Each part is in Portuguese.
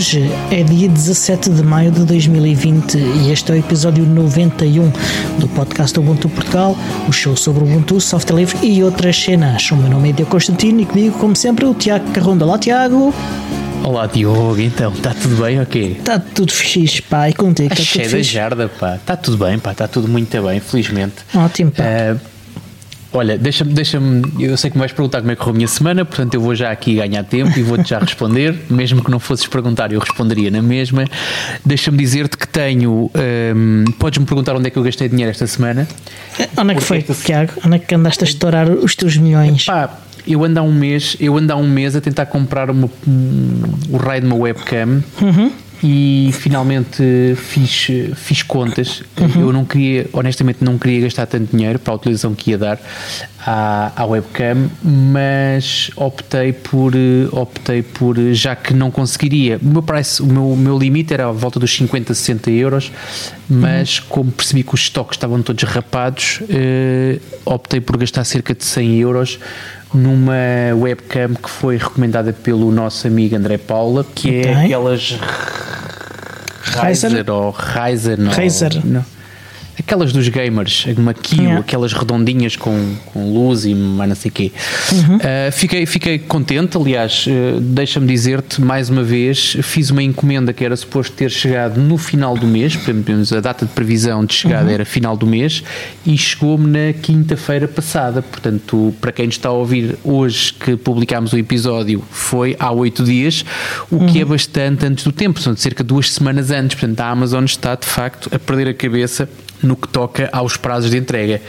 Hoje é dia 17 de maio de 2020 e este é o episódio 91 do podcast Ubuntu Portugal, o show sobre Ubuntu, software livre e outras cenas. O meu nome é Diogo Constantino e comigo, como sempre, o Tiago Carronda. Olá, Tiago! Olá Diogo, então, está tudo bem ou okay? Está tudo fixe, pá, e contigo? Está cheio da jarda, pá, está tudo bem, pá, está tudo muito bem, felizmente. Ótimo, pá. Uh, olha, deixa-me, deixa-me, eu sei que me vais perguntar como é que correu a minha semana, portanto eu vou já aqui ganhar tempo e vou-te já responder, mesmo que não fosses perguntar, eu responderia na mesma. Deixa-me dizer-te que tenho, um, podes-me perguntar onde é que eu gastei dinheiro esta semana. Onde é que foi, esta... Tiago? Onde é que andaste a estourar os teus milhões? Pá, eu ando há um mês, eu ando há um mês a tentar comprar uma, um, o raio de uma webcam. Uhum. E finalmente fiz, fiz contas. Uhum. Eu não queria, honestamente, não queria gastar tanto dinheiro para a utilização que ia dar à, à webcam, mas optei por, optei por, já que não conseguiria, o meu price, o meu, o meu limite era à volta dos 50, 60 euros, mas uhum. como percebi que os estoques estavam todos rapados, eh, optei por gastar cerca de 100 euros numa webcam que foi recomendada pelo nosso amigo André Paula, que é okay. é aquelas Razer ou Ryzen. Razer. Não aquelas dos gamers, uma Kio, yeah. aquelas redondinhas com, com luz e mais não sei o quê. Uhum. Uh, fiquei, fiquei contente, aliás, uh, deixa-me dizer-te mais uma vez, fiz uma encomenda que era suposto ter chegado no final do mês, a data de previsão de chegada uhum. era final do mês, e chegou-me na quinta-feira passada. Portanto, para quem está a ouvir hoje que publicámos o episódio, foi há oito dias, o uhum. que é bastante antes do tempo, são cerca de duas semanas antes. Portanto, a Amazon está de facto a perder a cabeça no que toca aos prazos de entrega.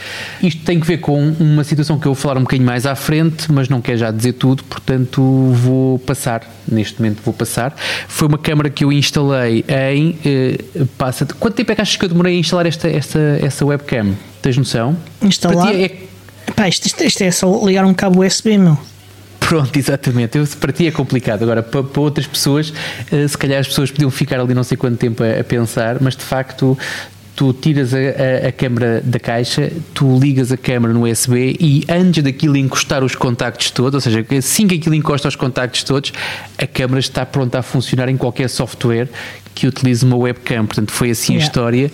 Isto tem que ver com uma situação que eu vou falar um bocadinho mais à frente, mas não quero já dizer tudo, portanto vou passar, neste momento vou passar. Foi uma câmara que eu instalei em. Eh, passa, quanto tempo é que achas que eu demorei a instalar esta, esta, essa webcam? Tens noção? Instalar? É... Pá, isto, isto, isto é só ligar um cabo USB, meu. Pronto, exatamente. Eu, para ti é complicado. Agora, para, para outras pessoas, uh, se calhar as pessoas podiam ficar ali não sei quanto tempo a, a, pensar, mas de facto tu tiras a, a, a, câmera da caixa, tu ligas a câmera no USB e antes daquilo encostar os contactos todos, ou seja, assim que aquilo encosta os contactos todos, a câmera está pronta a funcionar em qualquer software que utilize uma webcam. Portanto, foi assim yeah. a história.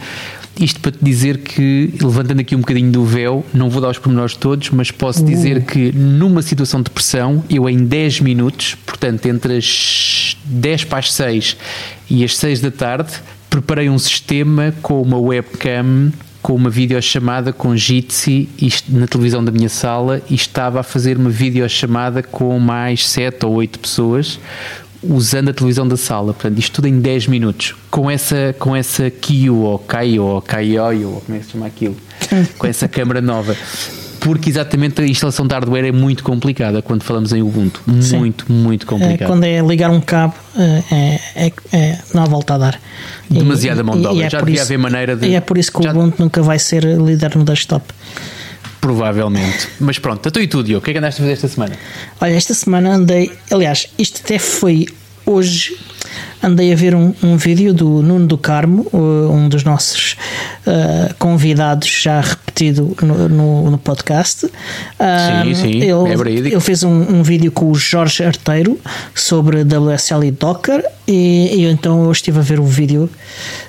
Isto para te dizer que, levantando aqui um bocadinho do véu, não vou dar os pormenores todos, mas posso uh. dizer que numa situação de pressão, eu em 10 minutos, portanto entre as 10 para as 6 e as 6 da tarde, preparei um sistema com uma webcam com uma videochamada com Jitsi na televisão da minha sala e estava a fazer uma videochamada com mais 7 ou 8 pessoas usando a televisão da sala, portanto, isto tudo em 10 minutos, com essa, com essa Kio ou Kaio ou Kaioio, como é que se chama aquilo, com essa câmera nova porque exatamente a instalação de hardware é muito complicada quando falamos em Ubuntu. Sim. Muito, muito complicada. É, quando é ligar um cabo, é, é, é, não há volta a dar. Demasiada mão de obra. É Já devia isso, haver maneira de. E é por isso que o Ubuntu nunca vai ser líder no desktop. Provavelmente. Mas pronto, estou e tudo, Diogo. O que é que andaste a fazer esta semana? Olha, esta semana andei. Aliás, isto até foi hoje andei a ver um, um vídeo do Nuno do Carmo, um dos nossos uh, convidados já repetido no, no, no podcast. sim, sim, ele, é verídico. Ele fez um, um, vídeo com o Jorge Arteiro sobre WSL e Docker e, e então eu estive a ver o vídeo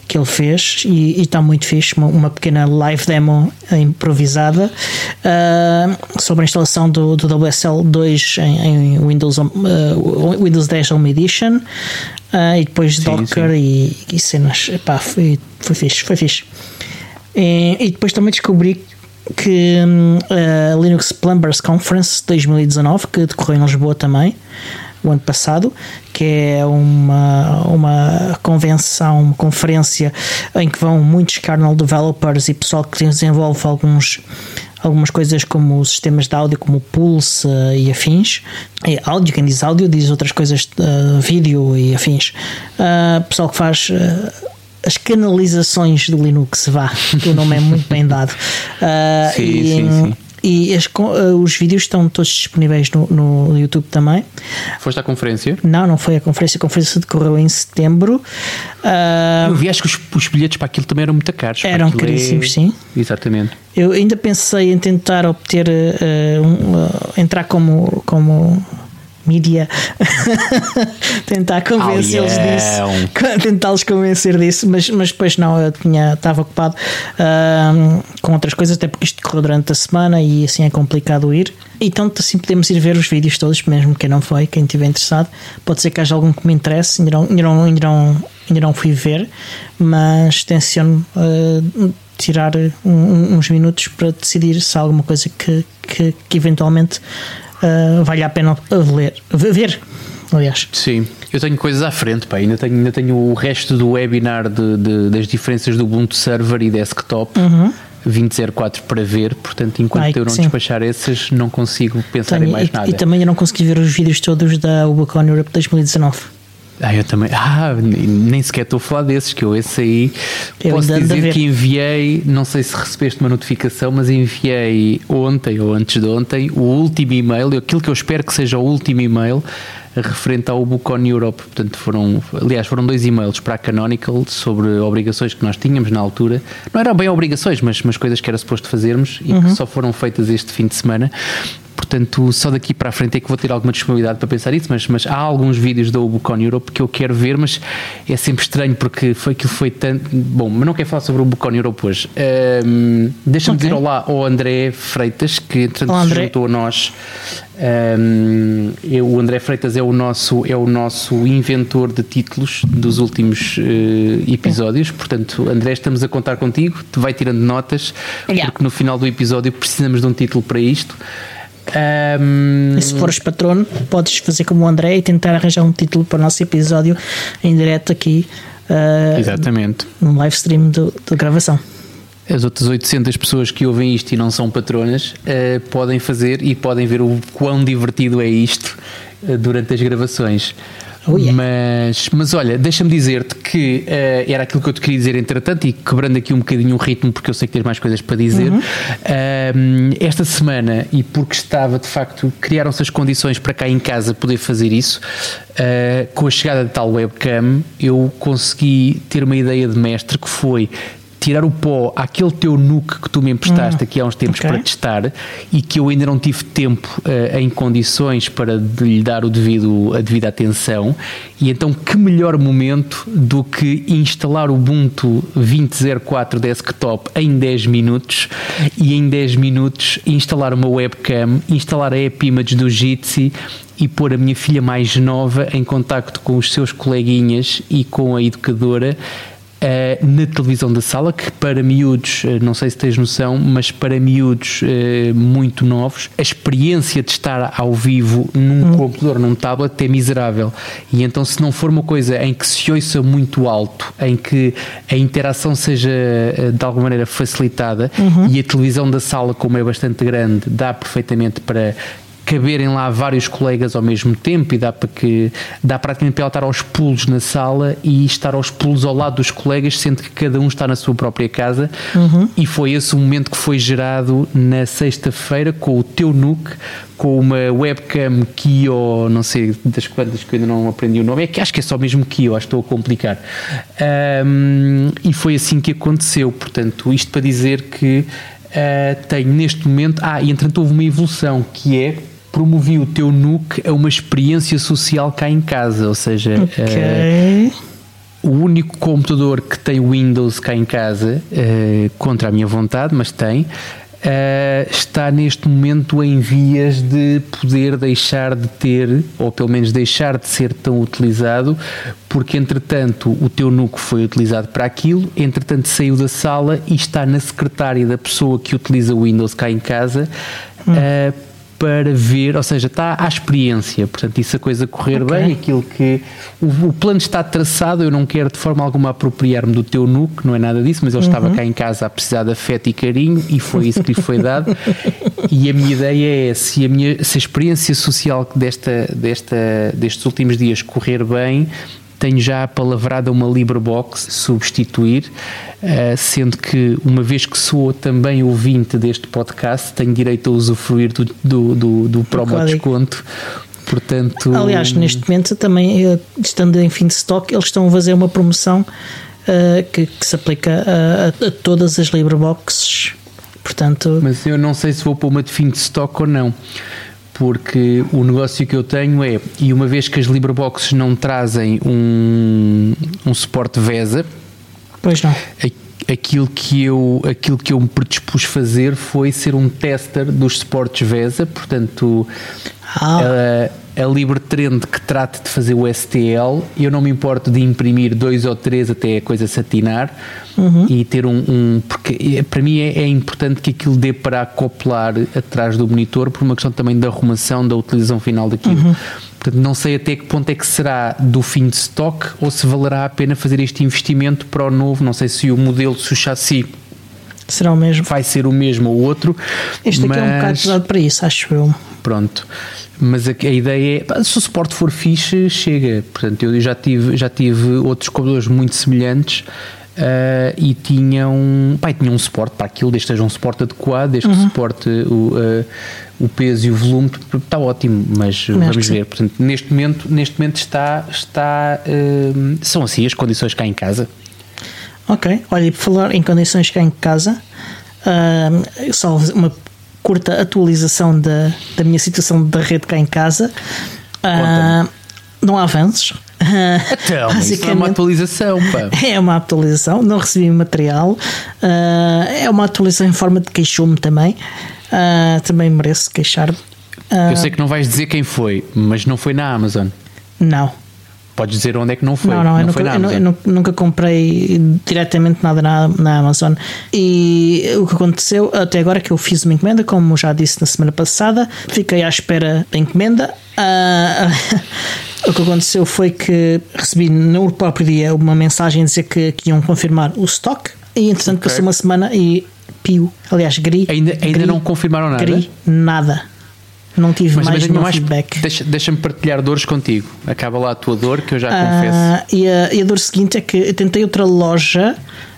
que ele fez e, está muito fixe, uma, uma, pequena live demo improvisada uh, sobre a instalação do, do WSL 2 em, em Windows, uh, Windows 10 Home Edition uh, e depois sim, Docker sim. E, e, cenas. Epá, foi, foi fixe, foi fixe. E, e depois também descobri que a uh, Linux Plumbers Conference 2019, que decorreu em Lisboa também, o ano passado, que é uma, uma convenção, uma conferência em que vão muitos kernel developers e pessoal que desenvolve alguns algumas coisas como os sistemas de áudio, como o Pulse uh, e afins. É áudio, quem diz áudio diz outras coisas, uh, vídeo e afins. Uh, pessoal que faz as canalizações do Linux, vá, que o nome é muito bem dado. sim, e, sim, sim. E as, uh, os vídeos estão todos disponíveis no, no YouTube também. Foste à conferência? Não, não foi a conferência. A conferência decorreu em setembro. Uh, eu vi, acho que os, os, bilhetes para aquilo também eram muito caros. Eram é- caríssimos, é... sim. Exatamente. Eu ainda pensei em tentar obter, uh, um, uh, entrar como, como mídia. Tentar convencê-los disso. Tentá-los convencer disso mas, mas depois não eu tinha estava ocupado ahm, com outras coisas até porque isto correu durante a semana e assim é complicado ir. Então assim podemos ir ver os vídeos todos mesmo quem não foi quem estiver interessado. Pode ser que haja algum que me interesse ainda não, ainda não, ainda não, ainda não fui ver mas tenciono ah, tirar um- uns minutos para decidir se há alguma coisa que, que, que eventualmente uh, vale a pena ler, ver. Aliás, Sim, eu tenho coisas à frente, pá. Ainda, tenho, ainda tenho o resto do webinar de, de- das diferenças do Ubuntu Server e desktop 2004 para ver, portanto, enquanto Ai, eu não sim. despachar essas, não consigo pensar em tenho, mais e, nada. e também eu não consegui ver os vídeos todos da Ubicon Europe 2019. Ah, eu também. Ah, nem sequer estou a falar desses, que eu esse aí Eu posso dizer que enviei, não sei se recebeste uma notificação, mas enviei ontem ou antes de ontem o último e-mail, aquilo que eu espero que seja o último e-mail referente ao Bucon Europe. Portanto, foram, aliás, foram dois e-mails para a Canonical sobre obrigações que nós tínhamos na altura. Não eram bem obrigações, mas, mas coisas que era suposto fazermos e Uhum. que só foram feitas este fim de semana. Portanto, só daqui para a frente é que vou ter alguma disponibilidade para pensar isso, mas, mas há alguns vídeos da Ubucon Europe que eu quero ver, mas é sempre estranho porque foi aquilo foi tanto. Bom, mas não quero falar sobre o Ubucon Europe hoje. Ahm, Deixa-me Ok. dizer olá ao André Freitas, que entretanto Olá, se juntou a nós. Ahm, eu- o André Freitas é o nosso, é o nosso inventor de títulos dos últimos eh, episódios. Portanto, André, estamos a contar contigo. Te vai tirando notas, Yeah. porque no final do episódio precisamos de um título para isto. Ahm, E se fores patrono, podes fazer como o André e tentar arranjar um título para o nosso episódio em direto aqui uh, Exatamente. num live stream de gravação. As outras 800 pessoas que ouvem isto e não são patronas eh, podem fazer e podem ver o quão divertido é isto eh, durante as gravações. Oh, yeah. mas, mas olha, deixa-me dizer-te que eh, era aquilo que eu te queria dizer entretanto e quebrando aqui um bocadinho o ritmo porque eu sei que tens mais coisas para dizer. Ahm, esta semana, e porque estava de facto, criaram-se as condições para cá em casa poder fazer isso, eh, com a chegada de tal webcam, eu consegui ter uma ideia de mestre que foi tirar o pó àquele teu nuke que tu me emprestaste aqui há uns tempos ok. para testar e que eu ainda não tive tempo eh, em condições para lhe dar o devido, a devida atenção e então que melhor momento do que instalar o Ubuntu 20.04 desktop em 10 minutos e em 10 minutos instalar uma webcam, instalar a App Image do Jitsi e pôr a minha filha mais nova em contacto com os seus coleguinhas e com a educadora eh, na televisão da sala, que para miúdos, eh, não sei se tens noção, mas para miúdos eh, muito novos, a experiência de estar ao vivo num computador, num tablet, é miserável. E então, se não for uma coisa em que se ouça muito alto, em que a interação seja eh, de alguma maneira facilitada e a televisão da sala, como é bastante grande, dá perfeitamente para caberem lá vários colegas ao mesmo tempo e dá para que dá praticamente para ela estar aos pulos na sala e estar aos pulos ao lado dos colegas, sendo que cada um está na sua própria casa. E foi esse o momento que foi gerado na sexta-feira com o teu NUC, com uma webcam Kio, não sei das quantas que eu ainda não aprendi o nome, é que acho que é só mesmo Kio, acho que estou a complicar. Ahm, e foi assim que aconteceu. Portanto, isto para dizer que Uh, tenho neste momento. Ah, e entretanto houve uma evolução que é promovi o teu NUC a uma experiência social cá em casa, ou seja, Ok. uh, o único computador que tem Windows cá em casa, uh, contra a minha vontade, mas tem, uh, está neste momento em vias de poder deixar de ter, ou pelo menos deixar de ser tão utilizado, porque entretanto o teu NUC foi utilizado para aquilo, entretanto saiu da sala e está na secretária da pessoa que utiliza o Windows cá em casa. uh, para ver, ou seja, está à experiência, portanto, isso a coisa correr Ok. bem, aquilo que o, o plano está traçado, eu não quero de forma alguma apropriar-me do teu nuke, não é nada disso, mas ele estava cá em casa a precisar de afeto e carinho e foi isso que lhe foi dado. e a minha ideia é se a, minha, se a experiência social desta, desta, destes últimos dias correr bem, tenho já palavrada uma LibreBox substituir, uh, sendo que uma vez que sou também ouvinte deste podcast, tenho direito a usufruir do, do, do, do promo desconto. Portanto, Aliás, neste momento também, eh, estando em fim de stock, eles estão a fazer uma promoção eh, que, que se aplica a, a- a todas as LibreBoxes. Portanto, Mas eu não sei se vou pôr uma de fim de stock ou não. Porque o negócio que eu tenho é, e uma vez que as Libraboxes não trazem um, um suporte VESA, Pois não. aquilo que eu aquilo que eu me predispus fazer foi ser um tester dos suportes VESA, portanto Ah. a, a LibreTrend que trate de fazer o STL, eu não me importo de imprimir dois ou três até a coisa satinar e ter um, um- porque é- para mim é, é importante que aquilo dê para acoplar atrás do monitor por uma questão também da arrumação, da utilização final daquilo. Portanto, não sei até que ponto é que será do fim de stock ou se valerá a pena fazer este investimento para o novo. Não sei se o modelo, se o chassi Será o mesmo. vai ser o mesmo ou outro. Este aqui é um bocado mas- pesado para isso, acho eu. Pronto. Mas a, a ideia é, pá, se o suporte for fixe, chega. Portanto, eu já tive, já tive outros computadores muito semelhantes ah, e tinham, pá, tinham um suporte para aquilo, desde que seja um suporte adequado, desde que suporte o, ah, o peso e o volume, está ótimo, mas vamos sim. ver. Portanto, neste momento, neste momento está, está ah, são assim as condições cá em casa. Ok, olha, e por falar em condições cá em casa, só uma curta atualização da, da minha situação da rede cá em casa. Ah, não há avanços. Então, isso é uma atualização, pá. É uma atualização, não recebi material. ah, é uma atualização em forma de queixume também. Ah, também mereço queixar-me. Eu sei que não vais dizer quem foi, mas não foi na Amazon. não, Podes dizer onde é que não foi. não, não, eu, foi nunca, eu eu nunca comprei diretamente nada na, na Amazon. E o que aconteceu até agora é que eu fiz uma encomenda, como já disse na semana passada, fiquei à espera da encomenda. Ah, o que aconteceu foi que recebi no próprio dia uma mensagem a dizer que, que iam confirmar o stock. E entretanto Ok. passou uma semana e pio, aliás, gri. Ainda, ainda gri, não confirmaram nada. gri, nada. Não tive Mas, mais nenhum mais feedback. deixa- Deixa-me partilhar dores contigo. Acaba lá a tua dor, que eu já confesso. Ah, e, a, e a dor seguinte é que eu tentei outra loja,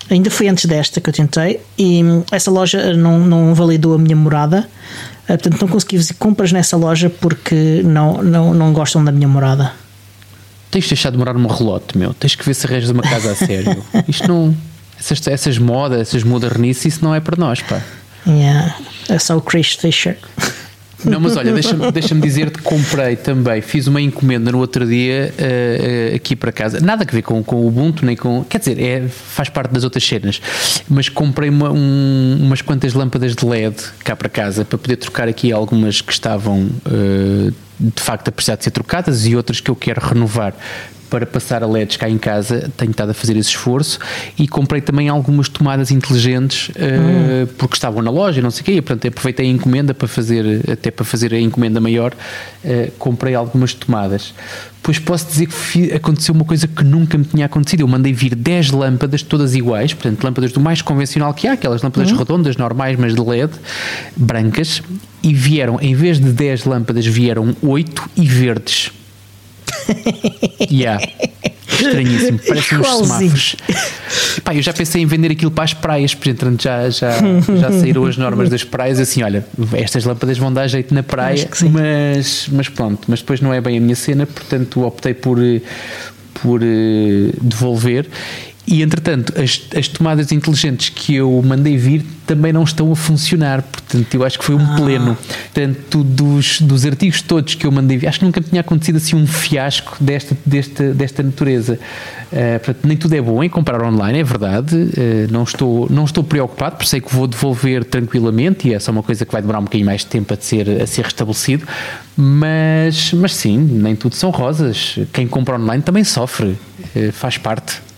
ainda foi antes desta que eu tentei, e essa loja não, não validou a minha morada. Ah, portanto, não consegui fazer compras nessa loja porque não, não, não gostam da minha morada. Tens de deixar de morar num relote, meu. Tens que ver se arranjas uma casa a sério. Isto não. Essas, essas modas, essas modernices, isso não é para nós, pá. Yeah. É só o Chris Fisher. Não, mas olha, deixa-me deixa dizer-te que comprei também, fiz uma encomenda no outro dia eh, eh, aqui para casa, nada a ver com, com o Ubuntu, nem com. Quer dizer, é, faz parte das outras cenas, mas comprei uma- um- umas quantas lâmpadas de LED cá para casa para poder trocar aqui algumas que estavam eh, de facto a precisar de ser trocadas e outras que eu quero renovar. Para passar a LEDs cá em casa, tenho estado a fazer esse esforço e comprei também algumas tomadas inteligentes eh, porque estavam na loja e não sei o quê. E, portanto, aproveitei a encomenda para fazer, até para fazer a encomenda maior, eh, comprei algumas tomadas. Pois posso dizer que aconteceu uma coisa que nunca me tinha acontecido. Eu mandei vir 10 lâmpadas, todas iguais, portanto, lâmpadas do mais convencional que há, aquelas lâmpadas redondas, normais, mas de LED, brancas, e vieram, em vez de 10 lâmpadas, vieram 8 e verdes. Yeah. Estranhíssimo, parecem uns semáforos. Pá, eu já pensei em vender aquilo para as praias, porque entretanto já, já, já saíram as normas das praias. Assim, olha, estas lâmpadas vão dar jeito na praia, mas, mas pronto, mas depois não é bem a minha cena, portanto optei por, eh, por eh, devolver. E entretanto, as, as tomadas inteligentes que eu mandei vir também não estão a funcionar, portanto, eu acho que foi um pleno. Portanto, dos, dos artigos todos que eu mandei vir, acho que nunca tinha acontecido assim um fiasco desta, desta, desta natureza. Eh, portanto, nem tudo é bom em comprar online, é verdade. Eh, não, estou, não estou preocupado, porque sei que vou devolver tranquilamente e é só uma coisa que vai demorar um bocadinho mais de tempo a ser, a ser restabelecido. Mas, mas sim, nem tudo são rosas. Quem compra online também sofre, eh, faz parte.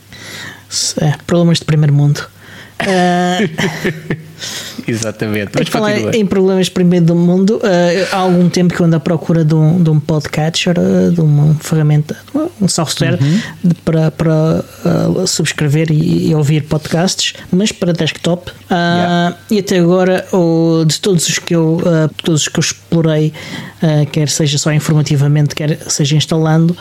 É, problemas de primeiro mundo. Ah, Exatamente. Mas falar em problemas primeiro do mundo, eh, há algum tempo que eu ando à procura de um, de um podcatcher, eh, de uma ferramenta, um software Uhum. de- para, para eh, subscrever e, e ouvir podcasts, mas para desktop. Ah, E até agora, o- de todos os que eu, todos os que eu explorei, quer seja só informativamente, quer seja instalando,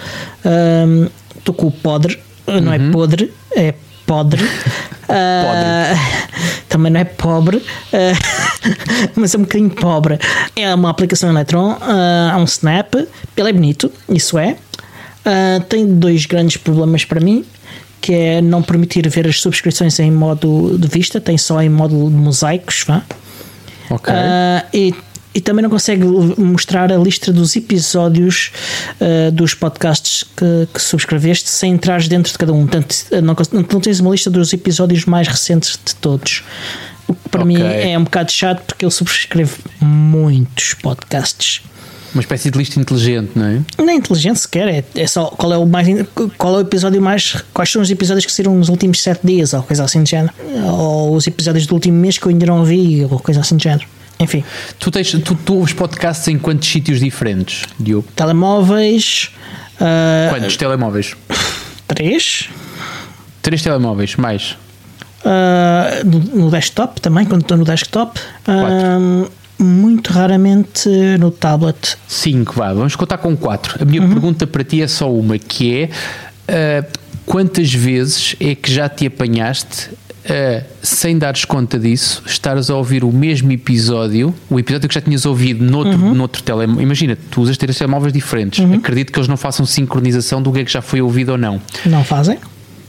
ah, estou com o Podre, não é Uhum. podre, é podre. Ah, também não é pobre, ah, mas é um bocadinho pobre. É uma aplicação Electron, ah, há um Snap, ele é bonito, isso é. Tem dois grandes problemas para mim, que é não permitir ver as subscrições em modo de vista, tem só em modo de mosaicos, vá. Ok. Ah, e e também não consegue mostrar a lista dos episódios uh, dos podcasts que, que, subscreveste sem entrares dentro de cada um. Portanto, não, não tens uma lista dos episódios mais recentes de todos. O que para okay. mim é um bocado chato porque eu subscrevo muitos podcasts. Uma espécie de lista inteligente, não é? Não é inteligente sequer, é, é só qual é o mais qual é o episódio mais. Quais são os episódios que saíram nos últimos 7 dias, ou coisa assim de género. Ou os episódios do último mês que eu ainda não vi, ou coisa assim de género. Enfim. Tu, tens, tu, tu ouves podcasts em quantos sítios diferentes, Diogo? Telemóveis. Uh, Quantos telemóveis? Três. Três telemóveis, mais? Uh, no, no, desktop também, quando estou no desktop. Uh, muito raramente no tablet. 5, vá, vamos contar com 4. A minha uhum. pergunta para ti é só uma, que é quantas vezes é que já te apanhaste uh, sem dares conta disso, estares a ouvir o mesmo episódio, o episódio que já tinhas ouvido noutro, uhum. noutro telemóvel. Imagina, tu usas três telemóveis diferentes. Uhum. Acredito que eles não façam sincronização do que é que já foi ouvido ou não. Não fazem?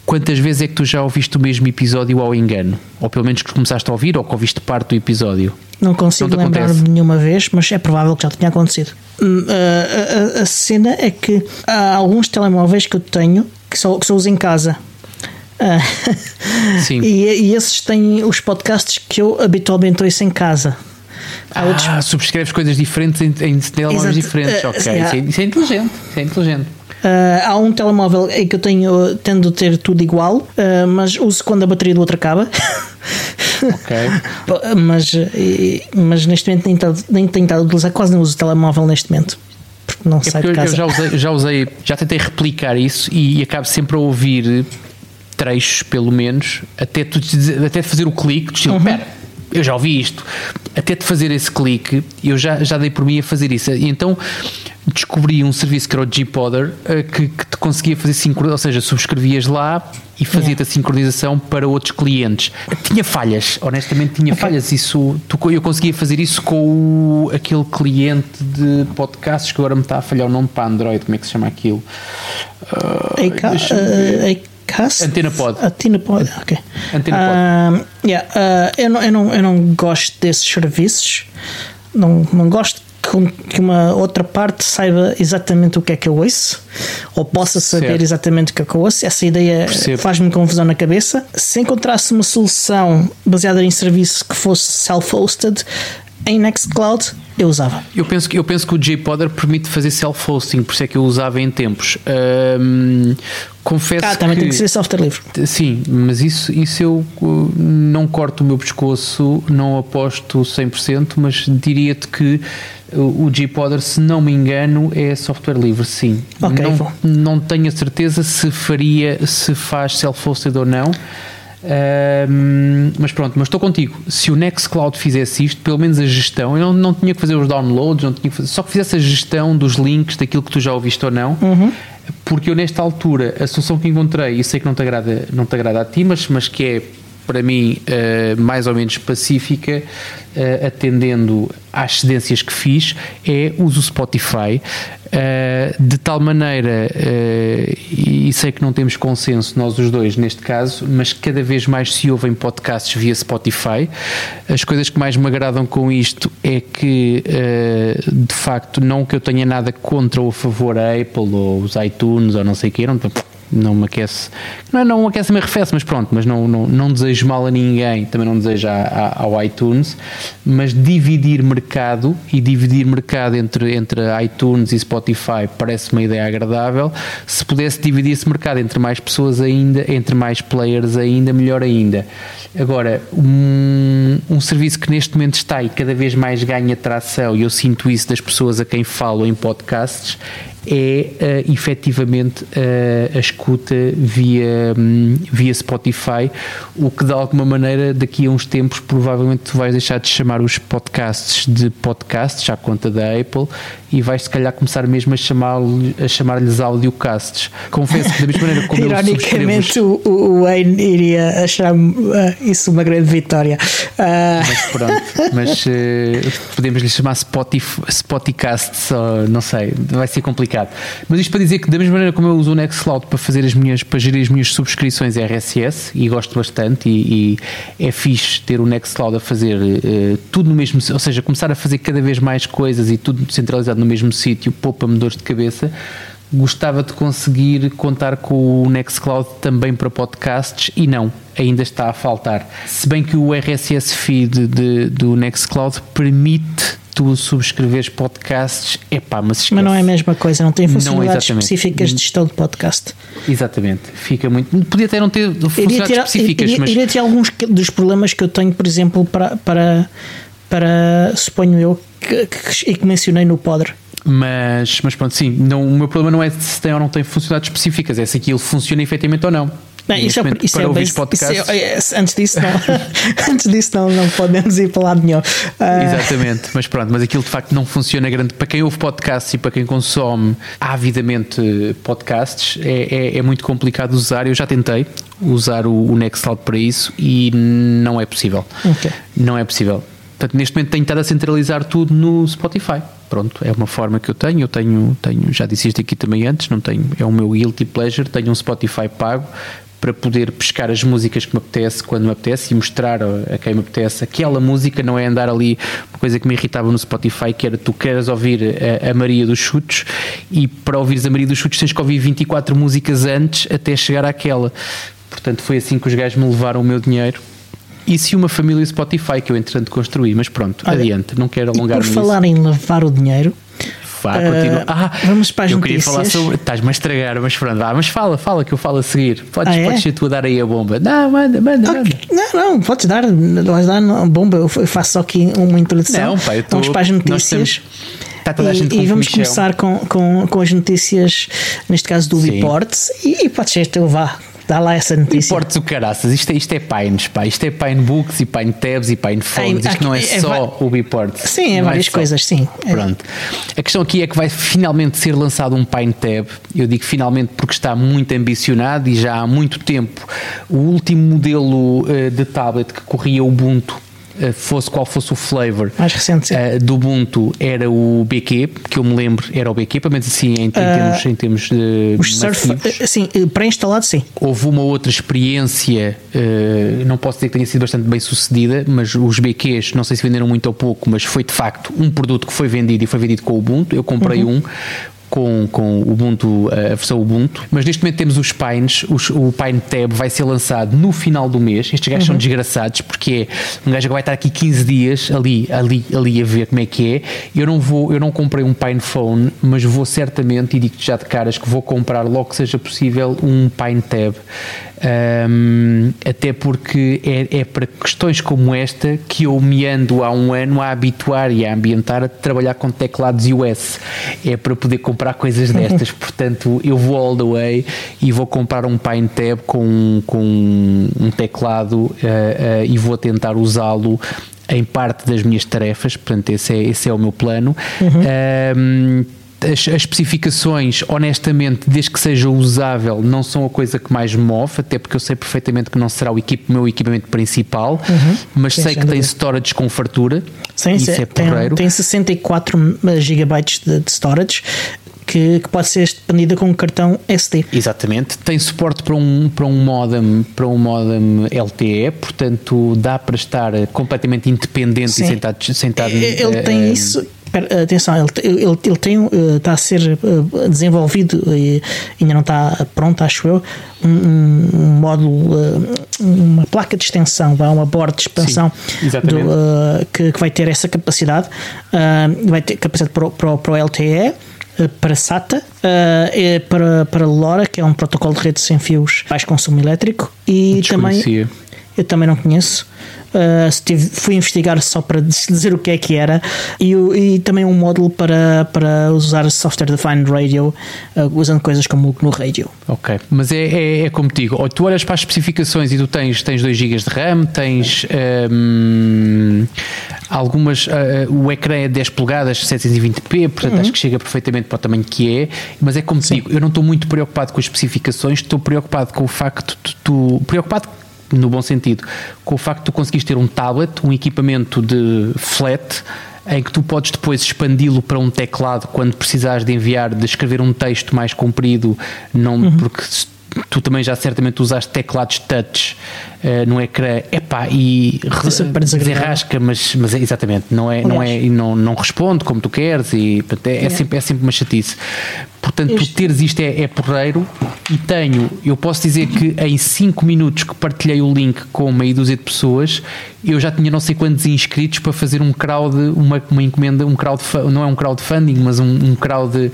Quantas vezes é que tu já ouviste o mesmo episódio ao engano? Ou pelo menos que começaste a ouvir ou que ouviste parte do episódio? Não consigo lembrar de nenhuma vez, mas é provável que já tenha acontecido. Hum, a, a, a, cena é que há alguns telemóveis que eu tenho que só, que só uso em casa. Ah, Sim. e, e esses têm os podcasts que eu habitualmente ouço em casa. Há outros... Ah, subscreves coisas diferentes em, em telemóveis diferentes. Uh, ok, yeah. isso, é, isso, é, inteligente. Isso é inteligente. Uh, há um telemóvel em que eu tenho, tendo a ter tudo igual, uh, mas uso quando a bateria do outro acaba. Ok. mas, mas neste momento nem, tá, nem tenho estado a utilizar, quase não uso o telemóvel neste momento. Porque não é sai de casa. Eu já usei, já usei, já tentei replicar isso e, e acabo sempre a ouvir trechos, pelo menos, até, tu, até fazer o clique, estilo, uhum. eu já ouvi isto, até te fazer esse clique, eu já, já dei por mim a fazer isso. E então descobri um serviço que era o G-Podder eh, que, que, te conseguia fazer sincronização, ou seja, subscrevias lá e fazia-te a sincronização para outros clientes. Tinha falhas, honestamente tinha okay. falhas. Isso, tu, eu conseguia fazer isso com o, aquele cliente de podcasts que agora me está a falhar o nome para Android, como é que se chama aquilo? Uh, Acast? Antena Pod. Antena Pod, ok. Antena Pod. Uh, yeah, uh, eu, não, eu, não, eu não gosto desses serviços. Não, não gosto que uma outra parte saiba exatamente o que é que eu ouço ou possa saber certo. exatamente o que é que eu ouço. Essa ideia faz-me confusão na cabeça. Se encontrasse uma solução baseada em serviço que fosse self-hosted em Nextcloud, eu usava. Eu penso que, eu penso que o JPodder permite fazer self-hosting, por isso é que eu usava em tempos. Um, confesso ah, também que, tem que ser software livre. Sim, mas isso, isso eu uh, não corto o meu pescoço, não aposto 100%, mas diria-te que o JPodder, se não me engano, é software livre, sim. Okay, não, não tenho a certeza se faria, se faz self-hosted ou não mas pronto, mas estou contigo. Se o Nextcloud fizesse isto, pelo menos a gestão, eu não, não tinha que fazer os downloads, não tinha que fazer, só que fizesse a gestão dos links daquilo que tu já ouviste ou não. Uhum. Porque eu, nesta altura, a solução que encontrei, e sei que não te agrada, não te agrada a ti, mas, mas que é para mim uh, mais ou menos pacífica, uh, atendendo às cedências que fiz, é uso Spotify. Uh, de tal maneira, uh, e sei que não temos consenso nós os dois neste caso, mas cada vez mais se ouvem podcasts via Spotify. As coisas que mais me agradam com isto é que, uh, de facto, não que eu tenha nada contra ou a favor a Apple ou os iTunes ou não sei o que, não, não me aquece, não, é, não me aquece, me arrefece, mas pronto, mas não, não, não desejo mal a ninguém, também não desejo ao iTunes, mas dividir mercado e dividir mercado entre, entre iTunes e Spotify parece uma ideia agradável. Se pudesse dividir esse mercado entre mais pessoas ainda, entre mais players ainda, melhor ainda. Agora, um, um serviço que neste momento está e cada vez mais ganha tração, e eu sinto isso das pessoas a quem falo em podcasts, é uh, efetivamente uh, a escuta via, um, via Spotify, o que de alguma maneira daqui a uns tempos provavelmente tu vais deixar de chamar os podcasts de podcasts à conta da Apple e vais se calhar começar mesmo a chamar-lhes a chamar audiocasts. Confesso que da mesma maneira como Ironicamente o, o Wayne iria achar uh, isso uma grande vitória. Uh... Mas pronto, mas uh, podemos lhe chamar Spotify, Spoticasts, ou não sei, vai ser complicado complicado. Mas isto para dizer que da mesma maneira como eu uso o Nextcloud para fazer as minhas, para gerir as minhas subscrições RSS e gosto bastante e, e é fixe ter o Nextcloud a fazer uh, tudo no mesmo, ou seja, começar a fazer cada vez mais coisas e tudo centralizado no mesmo sítio, poupa-me dores de cabeça gostava de conseguir contar com o Nextcloud também para podcasts e não, ainda está a faltar. Se bem que o RSS feed de, do Nextcloud permite tu subscreveres podcasts, epá, mas esquece. Mas não é a mesma coisa, não tem funcionalidades não, específicas de gestão de podcast. Exatamente, fica muito. Podia até não ter funcionalidades ter, específicas, iria, mas. Iria ter alguns dos problemas que eu tenho, por exemplo, para, para, para suponho eu, que, que, que mencionei no Podre mas, mas pronto, sim, não, o meu problema não é se tem ou não tem funcionalidades específicas, é se aquilo funciona efetivamente ou não. Não, isso é, isso para é ouvir podcasts. É, é, antes disso, não, antes disso não, não podemos ir para lado nenhum. Uh... Exatamente, mas pronto, mas aquilo de facto não funciona grande. Para quem ouve podcasts e para quem consome avidamente podcasts, é, é, é muito complicado usar. Eu já tentei usar o, o Nextcloud para isso e não é possível. Okay. Não é possível. Portanto, neste momento tenho estado a centralizar tudo no Spotify. Pronto, é uma forma que eu tenho. Eu tenho, tenho já disse isto aqui também antes, não tenho, é o meu guilty pleasure. Tenho um Spotify pago para poder pescar as músicas que me apetece quando me apetece e mostrar a quem me apetece aquela música, não é andar ali uma coisa que me irritava no Spotify, que era tu queres ouvir a, a Maria dos Chutes e para ouvires a Maria dos Chutes tens que ouvir 24 músicas antes até chegar àquela. Portanto, foi assim que os gajos me levaram o meu dinheiro e se uma família Spotify que eu entretanto construí, mas pronto, Olha, adiante, não quero alongar-me. Por falar em lavar o dinheiro, Vá, uh, ah, vamos para as eu notícias. queria falar sobre. Estás-me a estragar, mas pronto, vá, mas fala, fala que eu falo a seguir. Podes, ah, é? podes ser tu a dar aí a bomba. Não, manda, manda, okay. manda. Não, não, podes dar, vais dar a bomba. Eu faço só aqui uma introdução. Não, pai, tô, vamos para as notícias. Está toda a gente e, e vamos começar com, com, com as notícias, neste caso do Reports, e, e pode ser teu vá Dá lá essa notícia. Importes o caraças, isto é, isto é Pines, pá. Isto é Pine Books e Pine Tabs e Pine Phones. Isto não é, é só o Biport. Sim, é não é várias é coisas, sim. Pronto. A questão aqui é que vai finalmente ser lançado um Pine Tab. Eu digo finalmente porque está muito ambicionado e já há muito tempo. O último modelo uh, de tablet que corria Ubuntu eh, fosse qual fosse o flavor mais recente uh, do Ubuntu era o BQ, que eu me lembro era o BQ, pelo menos assim em, em uh, termos, em termos de os surf, sim, pré-instalado sim. Houve uma outra experiência uh, não posso dizer que tenha sido bastante bem sucedida mas os BQs, não sei se venderam muito ou pouco mas foi de facto um produto que foi vendido e foi vendido com o Ubuntu, eu comprei uhum. um com, com o Ubuntu, a versão Ubuntu, mas neste momento temos os Pines, os, o Pine Tab vai ser lançado no final do mês. Estes gajos uhum. são desgraçados porque é um gajo que vai estar aqui 15 dias ali, ali, ali a ver como é que é. Eu não vou, eu não comprei um Pine Phone, mas vou certamente, e digo-te já de caras, que vou comprar logo que seja possível um Pine Tab. Um, até porque é, é, para questões como esta que eu me ando há um ano a habituar e a ambientar a trabalhar com teclados US. É para poder comprar coisas destas. Portanto, eu vou all the way e vou comprar um Pine Tab com, com um teclado uh, uh, e vou tentar usá-lo em parte das minhas tarefas. Portanto, esse é, esse é o meu plano. Uhum. Um, as, as, especificações, honestamente, desde que seja usável, não são a coisa que mais me move, até porque eu sei perfeitamente que não será o equipe, meu equipamento principal, uhum. mas sei que tem storage com fartura. Sim, isso é tem, tem 64 GB de, de storage. Que, que, pode ser expandida com um cartão SD. Exatamente. Tem suporte para um, para um modem para um modem LTE, portanto dá para estar completamente independente Sim. e sentado, sentado Ele uh, tem isso atenção, ele, ele, ele tem, eh, está a ser eh, desenvolvido e ainda não está pronto, acho eu, um, um módulo, eh, uma placa de extensão, uma board de expansão Sim, do, uh, que, que, vai ter essa capacidade, uh, vai ter capacidade para, para, para o LTE para SATA, uh, para, para LoRa, que é um protocolo de rede sem fios baixo consumo elétrico, e também eu também não conheço. Uh, estive, fui investigar só para dizer o que é que era e, e também um módulo para, para usar software defined radio uh, usando coisas como o GNU Radio. Ok, mas é, é, é como digo, ou tu olhas para as especificações e tu tens, tens 2 GB de RAM, tens um, algumas, uh, o ecrã é 10 polegadas, 720p, portanto uhum. acho que chega perfeitamente para o tamanho que é, mas é como Sim. digo, eu não estou muito preocupado com as especificações, estou preocupado com o facto de tu, preocupado no bom sentido, com o facto de tu conseguires ter um tablet, um equipamento de flat, em que tu podes depois expandi-lo para um teclado quando precisares de enviar, de escrever um texto mais comprido, não, uhum. porque tu também já certamente usaste teclados touch uh, no ecrã, epá, e desenrasca, mas, mas é, exatamente, não é, não é, não, não responde como tu queres e é, é, sempre, é sempre uma chatice. Portanto, este... tu teres isto é, é porreiro e tenho, eu posso dizer que em 5 minutos que partilhei o link com meia dúzia de pessoas, eu já tinha não sei quantos inscritos para fazer um crowd, uma, uma encomenda, um crowd, não é um crowdfunding, mas um, um crowd,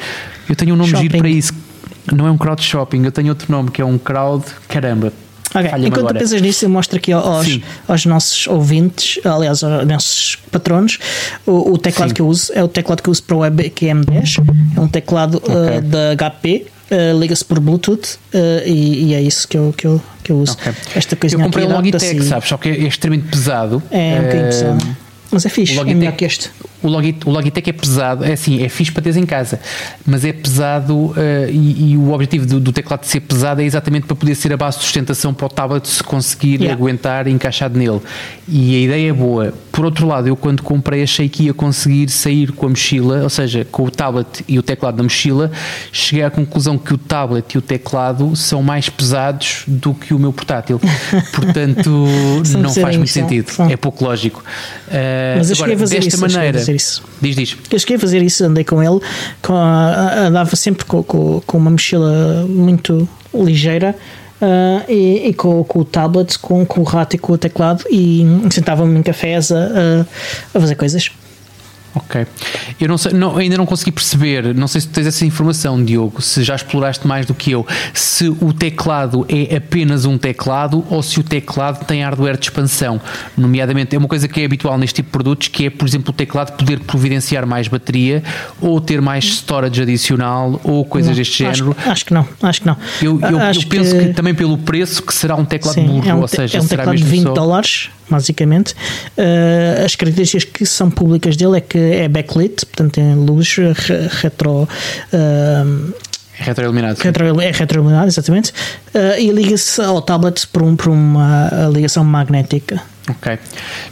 eu tenho um nome Shopping. giro para isso não é um crowd shopping, eu tenho outro nome que é um crowd. Caramba. Okay. Enquanto agora. pensas nisso, eu mostro aqui aos, aos nossos ouvintes, aliás, aos nossos patronos, o, o teclado Sim. que eu uso é o teclado que eu uso para o webcam 10. É um teclado okay. uh, da HP. Uh, liga-se por Bluetooth uh, e, e, é isso que eu, que eu, que eu uso. Okay. Esta coisinha eu comprei o Logitech, sabes? Só que é extremamente pesado. É um bocadinho pesado. Mas é fixe, é Logitech, é melhor que este. O Logitech, o Logitech é pesado, é assim, é fixe para teres em casa, mas é pesado uh, e, e, o objetivo do, do, teclado de ser pesado é exatamente para poder ser a base de sustentação para o tablet se conseguir yeah. aguentar encaixado nele. E a ideia é boa. Por outro lado, eu quando comprei achei que ia conseguir sair com a mochila, ou seja, com o tablet e o teclado na mochila, cheguei à conclusão que o tablet e o teclado são mais pesados do que o meu portátil. Portanto, não faz muito sentido. São. É pouco lógico. Uh, mas eu agora, desta maneira fazer isso. Diz, diz. Eu cheguei a fazer isso, andei com ele, com a, andava sempre com, com, com uma mochila muito ligeira. Uh, e, e com, com, o tablet, com, com o rato e com o teclado, e sentava-me em cafés a, a fazer coisas. Ok. Eu não sei, não, ainda não consegui perceber, não sei se tens essa informação, Diogo, se já exploraste mais do que eu, se o teclado é apenas um teclado ou se o teclado tem hardware de expansão. Nomeadamente, é uma coisa que é habitual neste tipo de produtos, que é, por exemplo, o teclado poder providenciar mais bateria ou ter mais storage adicional ou coisas não, deste género. Acho, acho, que não, acho que não. Eu, eu, eu penso que... que... também pelo preço que será um teclado Sim, burro, é um, ou seja, é um teclado de 20 só... dólares basicamente. Uh, as características que são públicas dele é que é backlit, portanto tem luz retro. Uh, Retroiluminado. Retro, é retroiluminado, exatamente. Uh, e liga-se ao tablet por, um, por uma ligação magnética. Ok.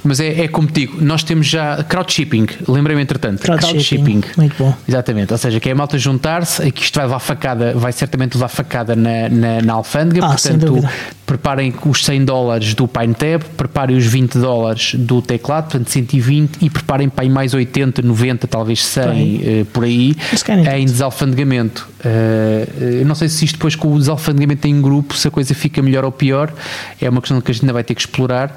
Mas é, é como te digo, nós temos já crowdshipping, lembrei-me entretanto. Crowdshipping. Muito bom. Exatamente. Ou seja, que é a malta juntar-se, aqui isto vai levar facada, vai certamente levar facada na, na, na alfândega, ah, portanto, preparem os 100 dólares do PineTab, preparem os 20 dólares do teclado, portanto 120, e preparem para aí mais 80, 90, talvez 100 uh, por aí, em desalfandegamento. Uh, não sei se isto depois com o desalfandegamento em grupo, se a coisa fica melhor ou pior, é uma questão que a gente ainda vai ter que explorar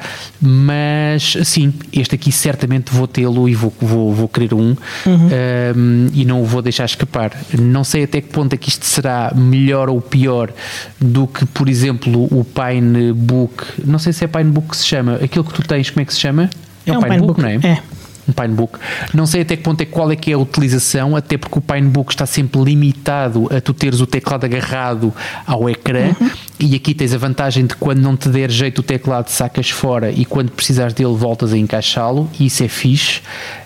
mas sim, este aqui certamente vou tê-lo e vou, vou, vou querer um, uhum. um, e não o vou deixar escapar. Não sei até que ponto é que isto será melhor ou pior do que, por exemplo, o Pinebook. Não sei se é Pinebook que se chama. Aquilo que tu tens, como é que se chama? É, é um Pinebook, Pinebook, não é? É um Pinebook. Não sei até que ponto é qual é que é a utilização, até porque o Pinebook está sempre limitado a tu teres o teclado agarrado ao ecrã uhum. e aqui tens a vantagem de quando não te der jeito o teclado sacas fora e quando precisares dele voltas a encaixá-lo e isso é fixe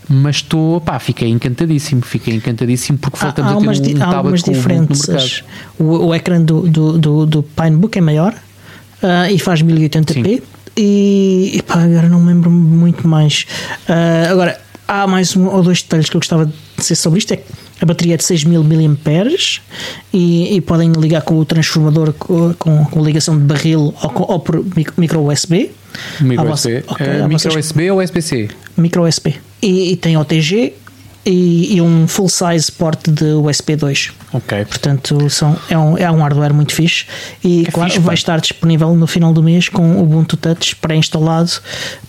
mas estou, pá, fiquei encantadíssimo, fiquei encantadíssimo porque voltamos há, há a ter umas, um tablet com diferenças. O, o ecrã do, do, do, do Pinebook é maior uh, e faz 1080p. Sim e, e pá, agora não me lembro muito mais. Uh, agora, há mais um ou dois detalhes que eu gostava de dizer sobre isto: é que a bateria é de 6000 mAh e, e podem ligar com o transformador com, com, com ligação de barril ou, ou por micro USB. Micro USB. Okay, é, micro USB ou USB-C? Micro USB. E, e tem OTG e, e, um full size port de USB 2. Ok. Portanto, são, é, um, é um hardware muito fixe e é claro, fixe, vai estar disponível no final do mês com o Ubuntu Touch pré-instalado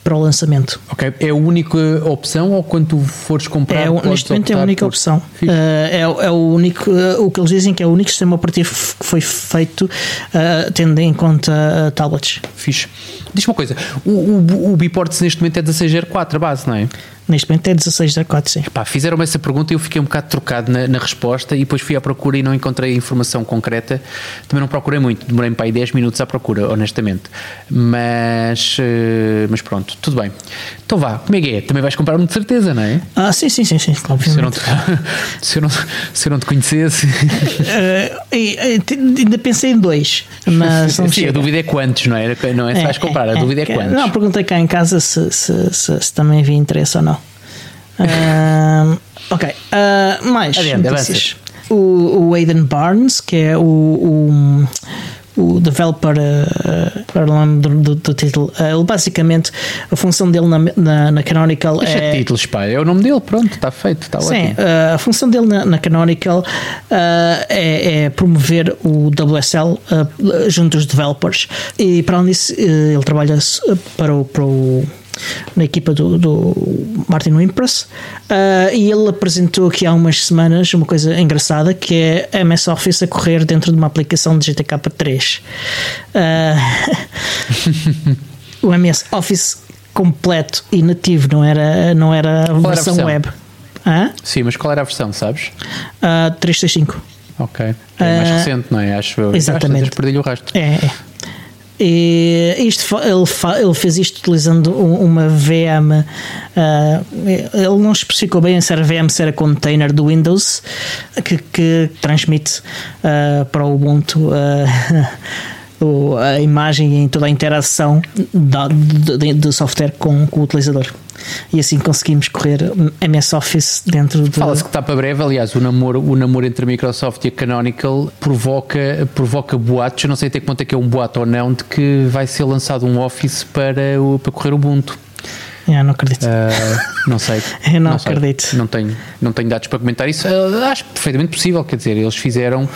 para o lançamento. Ok. É a única opção ou quando tu fores comprar? É, neste momento é a única por... opção. Uh, é, é, o único, uh, o que eles dizem que é o único sistema operativo que foi feito uh, tendo em conta tablets. Fixe. Diz uma coisa, o, o, o Biports neste momento é 1604 a base, não é? Neste momento é 1604, sim. Epá, fizeram-me essa pergunta e eu fiquei um bocado trocado na, na, resposta e depois fui à procura e não encontrei informação concreta. Também não procurei muito, demorei para aí 10 minutos à procura, honestamente. Mas, uh, mas pronto, tudo bem. Então vá, como é que é? Também vais comprar-me de certeza, não é? Ah, sim, sim, sim, sim claro. Se eu não te, se eu não, se eu não te conhecesse. Uh, ainda pensei em dois, mas. sim, a dúvida é quantos, não é? Não é se é, vais comprar, é, a dúvida é, é quantos. Não, perguntei cá em casa se, se, se, se também havia interesse ou não. Uh, ok, uh, mais Adiante, notícias. O, o Aidan Barnes, que é o, o, o developer, uh, para o nome do, do, do título, uh, ele basicamente, a função dele na, na, na Canonical Deixa é. títulos, pá. É o nome dele, pronto, está feito, está Sim, ótimo. uh, a função dele na, na Canonical uh, é, é promover o WSL junto aos developers. E para além disso, ele trabalha para o, para o- na equipa do, do Martin Wimpress uh, e ele apresentou aqui há umas semanas uma coisa engraçada que é a MS Office a correr dentro de uma aplicação de GTK3. Uh, o MS Office completo e nativo, não era, não era a era a versão versão? web. Hã? Sim, mas qual era a versão, sabes? Uh, 365. Ok. É mais Ah, recente, não é? Acho eu. exatamente. Perdi-lhe o rastro. É, é. E isto, ele, ele fez isto utilizando um- uma VM. ah, ele não especificou bem se era VM, se era container do Windows que, que transmite ah, para o Ubuntu ah, o- a imagem e toda a interação da, do, do software com, com o utilizador. E assim conseguimos correr MS Office dentro do. Fala-se que está para breve, aliás, o namoro, o namoro entre a Microsoft e a Canonical provoca, provoca boatos, eu não sei até quanto é que é um boato ou não, de que vai ser lançado um Office para, o, para correr o Ubuntu. Ah, não acredito. Ah, não sei. Eu não sei. acredito. Não tenho, não tenho dados para comentar isso. Ah, acho perfeitamente possível, quer dizer, eles fizeram.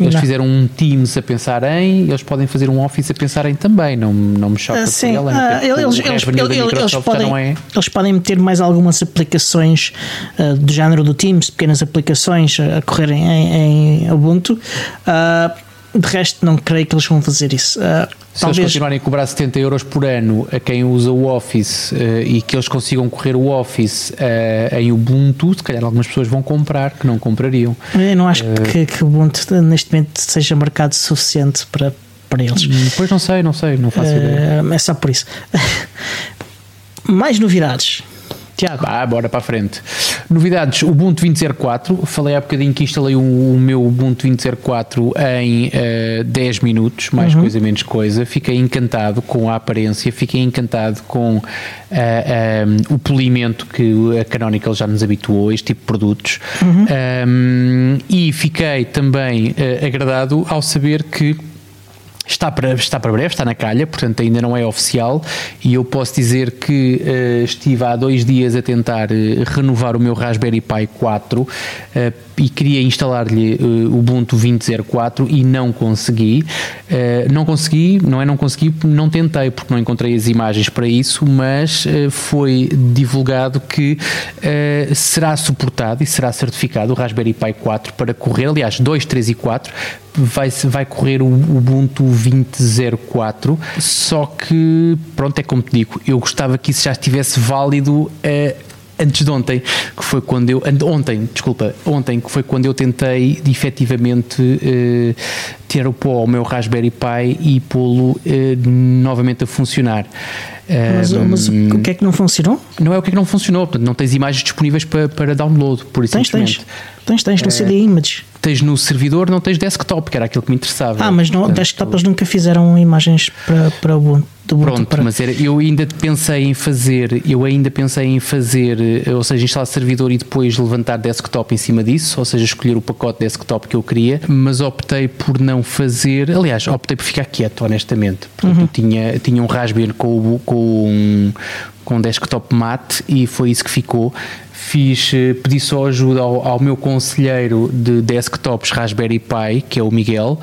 Eles Não. fizeram um Teams a pensar em, eles podem fazer um Office a pensar em também, não, não me choca por Sim, ela, ah, eles, eles, eles- eles podem, é. eles podem meter mais algumas aplicações ah, do género do Teams, pequenas aplicações a correrem em, em Ubuntu. Ah, de resto, não creio que eles vão fazer isso. Ah, Se eles continuarem a cobrar 70 euros por ano a quem usa o Office eh, e que eles consigam correr o Office eh, em Ubuntu, se calhar algumas pessoas vão comprar que não comprariam. eu não acho que, que o Ubuntu neste momento seja mercado suficiente para, para eles. Hum, Pois não sei, não sei, não faço ideia. É só por isso. mais novidades. Tiago. Ah, bora para a frente. Novidades, Ubuntu 20.04. Falei há bocadinho que instalei o, o meu Ubuntu 20.04 em eh, 10 minutos, mais coisa, menos coisa. Fiquei encantado com a aparência, fiquei encantado com eh, eh, o polimento que a Canonical já nos habituou a este tipo de produtos. Um, e fiquei também eh, agradado ao saber que Está para, está para breve, está na calha, portanto ainda não é oficial. E eu posso dizer que eh, estive há dois dias a tentar eh, renovar o meu Raspberry Pi 4 eh, e queria instalar-lhe o Ubuntu 20.04 e não consegui. Eh, não consegui, não é não consegui, não tentei porque não encontrei as imagens para isso, mas eh, foi divulgado que eh, será suportado e será certificado o Raspberry Pi 4 para correr, aliás, 2, 3 e 4 vai, vai correr o Ubuntu 20.04 só que pronto, é como te digo eu gostava que isso já estivesse válido eh, antes de ontem que foi quando eu, ontem, desculpa ontem que foi quando eu tentei efetivamente eh, ter o pó ao meu Raspberry Pi e pô-lo eh, novamente a funcionar Mas, Eh, mas o que é que não funcionou? não é o que é que não funcionou, portanto não tens imagens disponíveis para, para download, por isso Tens, tens. Tens, tens no CD Images. Tens no servidor, não tens desktop, que era aquilo que me interessava. Ah, mas não, Portanto, desktop eles nunca fizeram imagens para, para o Ubuntu. Pronto, para... mas era, eu ainda pensei em fazer, eu ainda pensei em fazer, eh, ou seja, instalar servidor e depois levantar desktop em cima disso, ou seja, escolher o pacote desktop que eu queria, mas optei por não fazer, aliás, optei por ficar quieto, honestamente. Portanto, eu tinha, tinha um Raspberry com, com, um, com um desktop mate e foi isso que ficou. Fiz, eh, pedi só ajuda ao, ao meu conselheiro de desktops Raspberry Pi, que é o Miguel,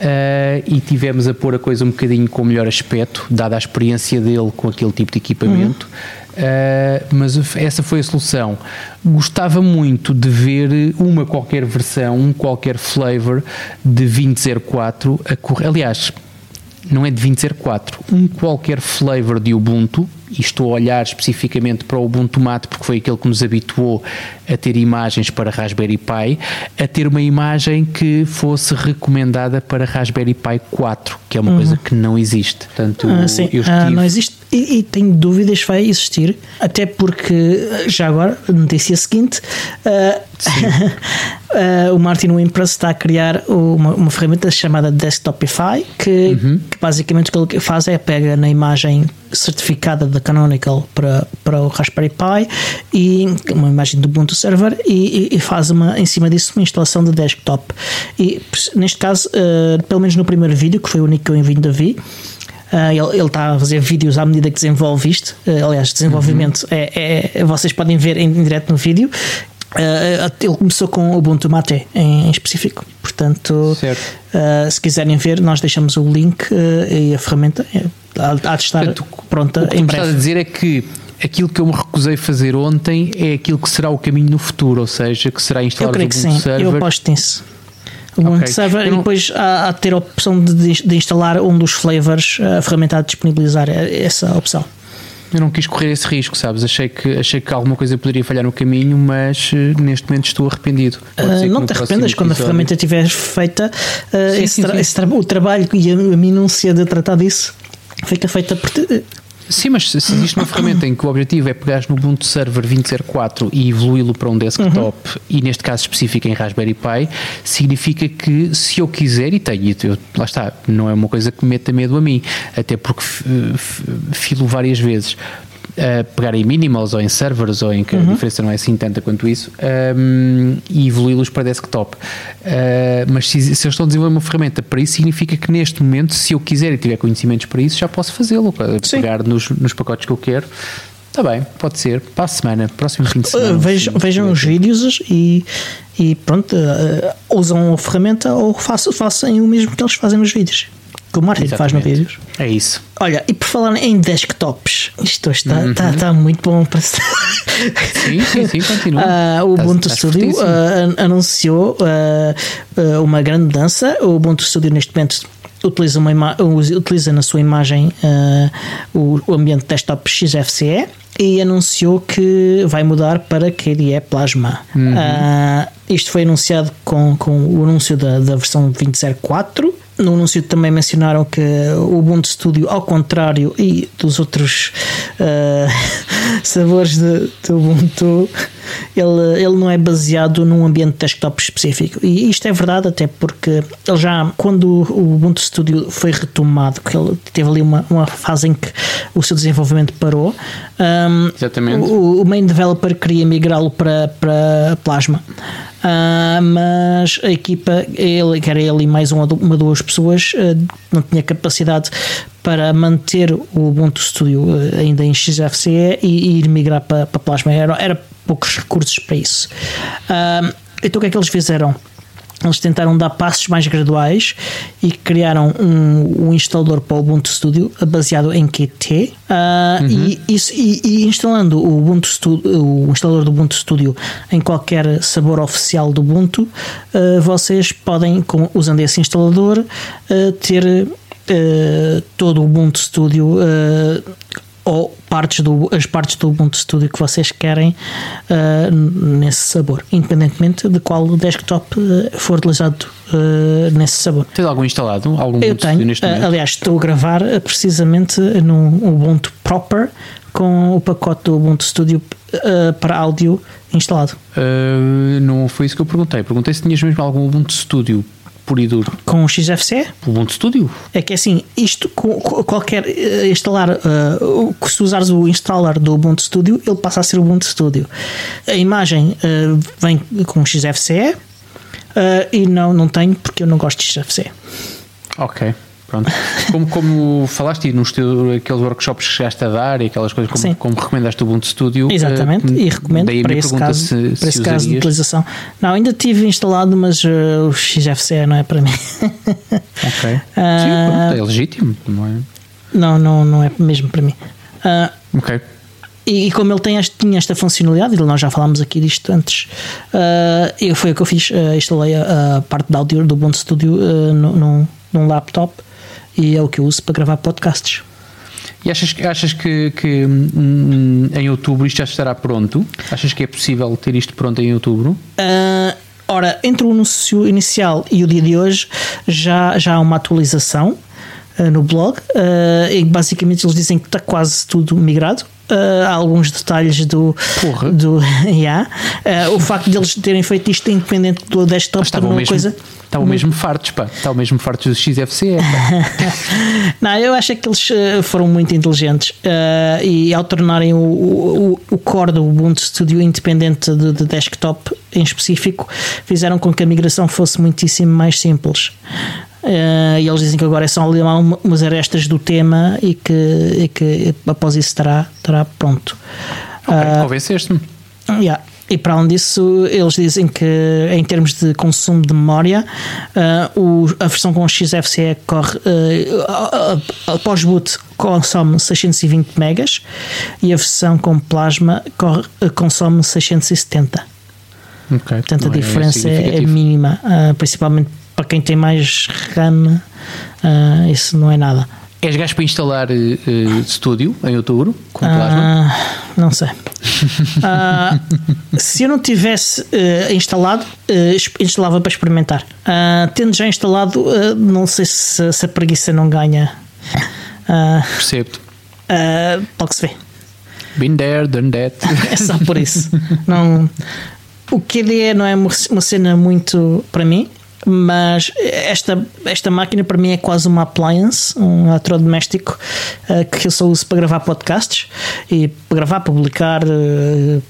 eh, e tivemos a pôr a coisa um bocadinho com melhor aspecto, dada a experiência dele com aquele tipo de equipamento. Uh, mas essa foi a solução. Gostava muito de ver uma qualquer versão, um qualquer flavor de 2004 a correr. Aliás, não é de 2004, um qualquer flavor de Ubuntu, e estou a olhar especificamente para o Ubuntu Mate porque foi aquele que nos habituou a ter imagens para Raspberry Pi, a ter uma imagem que fosse recomendada para Raspberry Pi 4, que é uma coisa que não existe. Portanto, Ah, sim, eu ah, estive- não existe. E, e tenho dúvidas vai existir, até porque, já agora, notícia seguinte: ah, ah, o Martin Wimpress está a criar uma, uma ferramenta chamada Desktopify, que, Uhum. que basicamente o que ele faz é pega na imagem certificada da Canonical para, para o Raspberry Pi e uma imagem do Ubuntu Server e, e faz uma, em cima disso uma instalação de desktop. E neste caso, uh, pelo menos no primeiro vídeo, que foi o único que eu ainda vi, Uh, ele, está a fazer vídeos à medida que desenvolve isto. Uh, aliás, desenvolvimento uhum. é, é, Vocês podem ver em direto no vídeo. Uh, ele começou com o Ubuntu Mate em, em específico. Portanto, se quiserem ver, nós deixamos o link e a ferramenta há, há de estar Portanto, pronta o que em breve. estás a dizer é que aquilo que eu me recusei fazer ontem é aquilo que será o caminho no futuro, ou seja, que será creio o Ubuntu sim. Server. Eu aposto nisso o okay. server e depois há, há ter a opção de, de, instalar um dos flavors, a ferramenta a disponibilizar essa opção. Eu não quis correr esse risco, sabes? Achei que, achei que alguma coisa poderia falhar no caminho, mas uh, neste momento estou arrependido. Uh, não te arrependas, quando a ferramenta estiver feita, uh, sim, esse, sim, tra sim. esse tra o trabalho e a, a minúcia de tratar disso fica feita por Sim, mas se existe uma ferramenta em que o objetivo é pegar no Ubuntu Server 2004 e evoluí-lo para um desktop, uhum. e neste caso específico em Raspberry Pi, significa que se eu quiser, e tenho, eu, lá está, não é uma coisa que me meta medo a mim, até porque filo várias vezes uh, pegar em minimals ou em servers, ou em que uhum. a diferença não é assim tanta quanto isso, um, e evoluí-los para desktop. Uh, mas se, se eu estou a desenvolver uma ferramenta para isso, significa que neste momento, se eu quiser e tiver conhecimentos para isso, já posso fazê-lo, pegar nos, nos pacotes que eu quero. Está bem, pode ser. Para a semana, próximo fim de semana. Uh, vejam, vejam os vídeos e, e pronto, uh, usam a ferramenta ou façam, façam o mesmo que eles fazem nos vídeos que o Martin faz no vídeos. É isso. Olha, e por falar em desktops, isto está, uhum. está, está muito bom para Sim, sim, sim, continua. Uh, o Ubuntu Studio uh, anunciou uh, uma grande mudança. O Ubuntu Studio neste momento utiliza, uma utiliza na sua imagem o, o ambiente desktop XFCE e anunciou que vai mudar para KDE Plasma. Uhum. isto foi anunciado com, com o anúncio da, da versão 20.04 no anúncio também mencionaram que o Ubuntu Studio, ao contrário e dos outros uh, sabores de, de, Ubuntu, ele, ele não é baseado num ambiente desktop específico. E isto é verdade, até porque ele já, quando o Ubuntu Studio foi retomado, que ele teve ali uma, uma fase em que o seu desenvolvimento parou, um, Exatamente. O, o main developer queria migrá-lo para, para Plasma. Uh, mas a equipa, ele, que era ele e mais uma, uma duas pessoas, uh, não tinha capacidade para manter o Ubuntu Studio uh, ainda em XFCE e, e ir migrar para, para Plasma. Era, era poucos recursos para isso. então o que é que eles fizeram? Eles tentaram dar passos mais graduais e criaram um, um instalador para o Ubuntu Studio baseado em Qt uh, uhum. e, isso, e, e, instalando o Ubuntu Studio, o instalador do Ubuntu Studio em qualquer sabor oficial do Ubuntu, uh, vocês podem, com, usando esse instalador, uh, ter todo o Ubuntu Studio ou partes do, as partes do Ubuntu Studio que vocês querem uh, nesse sabor, independentemente de qual desktop uh, for utilizado uh, nesse sabor. Tens algum instalado? Algum Eu tenho, neste momento? aliás, estou a gravar precisamente no Ubuntu Proper com o pacote do Ubuntu Studio para áudio instalado. não foi isso que eu perguntei. Perguntei se tinhas mesmo algum Ubuntu Studio puro e duro. Com o XFC? O Ubuntu Studio. É que assim, isto, qualquer uh, instalar, uh, se usares o installer do Ubuntu Studio, ele passa a ser o Ubuntu Studio. A imagem uh, vem com o XFCE e não, não tenho porque eu não gosto de XFCE. Ok. Pronto. Como, como falaste nos teus, aqueles workshops que chegaste a dar e aquelas coisas, como, como recomendaste o Ubuntu Studio. Exatamente, uh, e recomendo para esse, caso, se, para esse caso de utilização. Não, ainda tive instalado, mas uh, o XFCE não é para mim. ok. Uh, Sim, pronto, é legítimo, não é? Não, não, não é mesmo para mim. Uh, ok. E, como ele tem este, tinha esta funcionalidade, e nós já falámos aqui disto antes, uh, eu, foi o que eu fiz, uh, instalei a, a, parte de áudio do Ubuntu Studio uh, num, num laptop e é o que eu uso para gravar podcasts. E achas, achas que, que hum, em outubro isto já estará pronto? Achas que é possível ter isto pronto em outubro? Uh, ora, entre o anúncio inicial e o dia de hoje já, já há uma atualização. uh, no blog. Uh, e basicamente eles dizem que está quase tudo migrado. Há alguns detalhes do. Porra. do yeah. o facto de eles terem feito isto independente do desktop tornou uma coisa. Estavam mesmo fartos, pá. Estavam mesmo fartos do XFCE. Não, eu acho que eles uh, foram muito inteligentes uh, e ao tornarem o, o, o core do Ubuntu Studio independente de, de, desktop em específico, fizeram com que a migração fosse muitíssimo mais simples. Uh, e eles dizem que agora é só limar umas arestas do tema e que, e que após isso estará, estará pronto. Ok, convenceste-me. Yeah. E para além disso, eles dizem que em termos de consumo de memória, uh, o, a versão com XFCE corre uh, após boot consome 620 megas e a versão com plasma corre, uh, consome 670. Okay. Portanto, a é diferença é, é mínima, principalmente para quem tem mais RAM, isso não é nada. És gajo para instalar uh, estúdio em outubro com plasma? Uh, não sei. uh, se eu não tivesse uh, instalado, instalava para experimentar. tendo já instalado, não sei se, se, a preguiça não ganha. Percebo-te. logo se vê. Been there, done that. é só por isso. Não, o QDE não é uma cena muito para mim mas esta, esta máquina para mim é quase uma appliance, um eletrodoméstico uh, que eu só uso para gravar podcasts e para gravar, publicar, uh,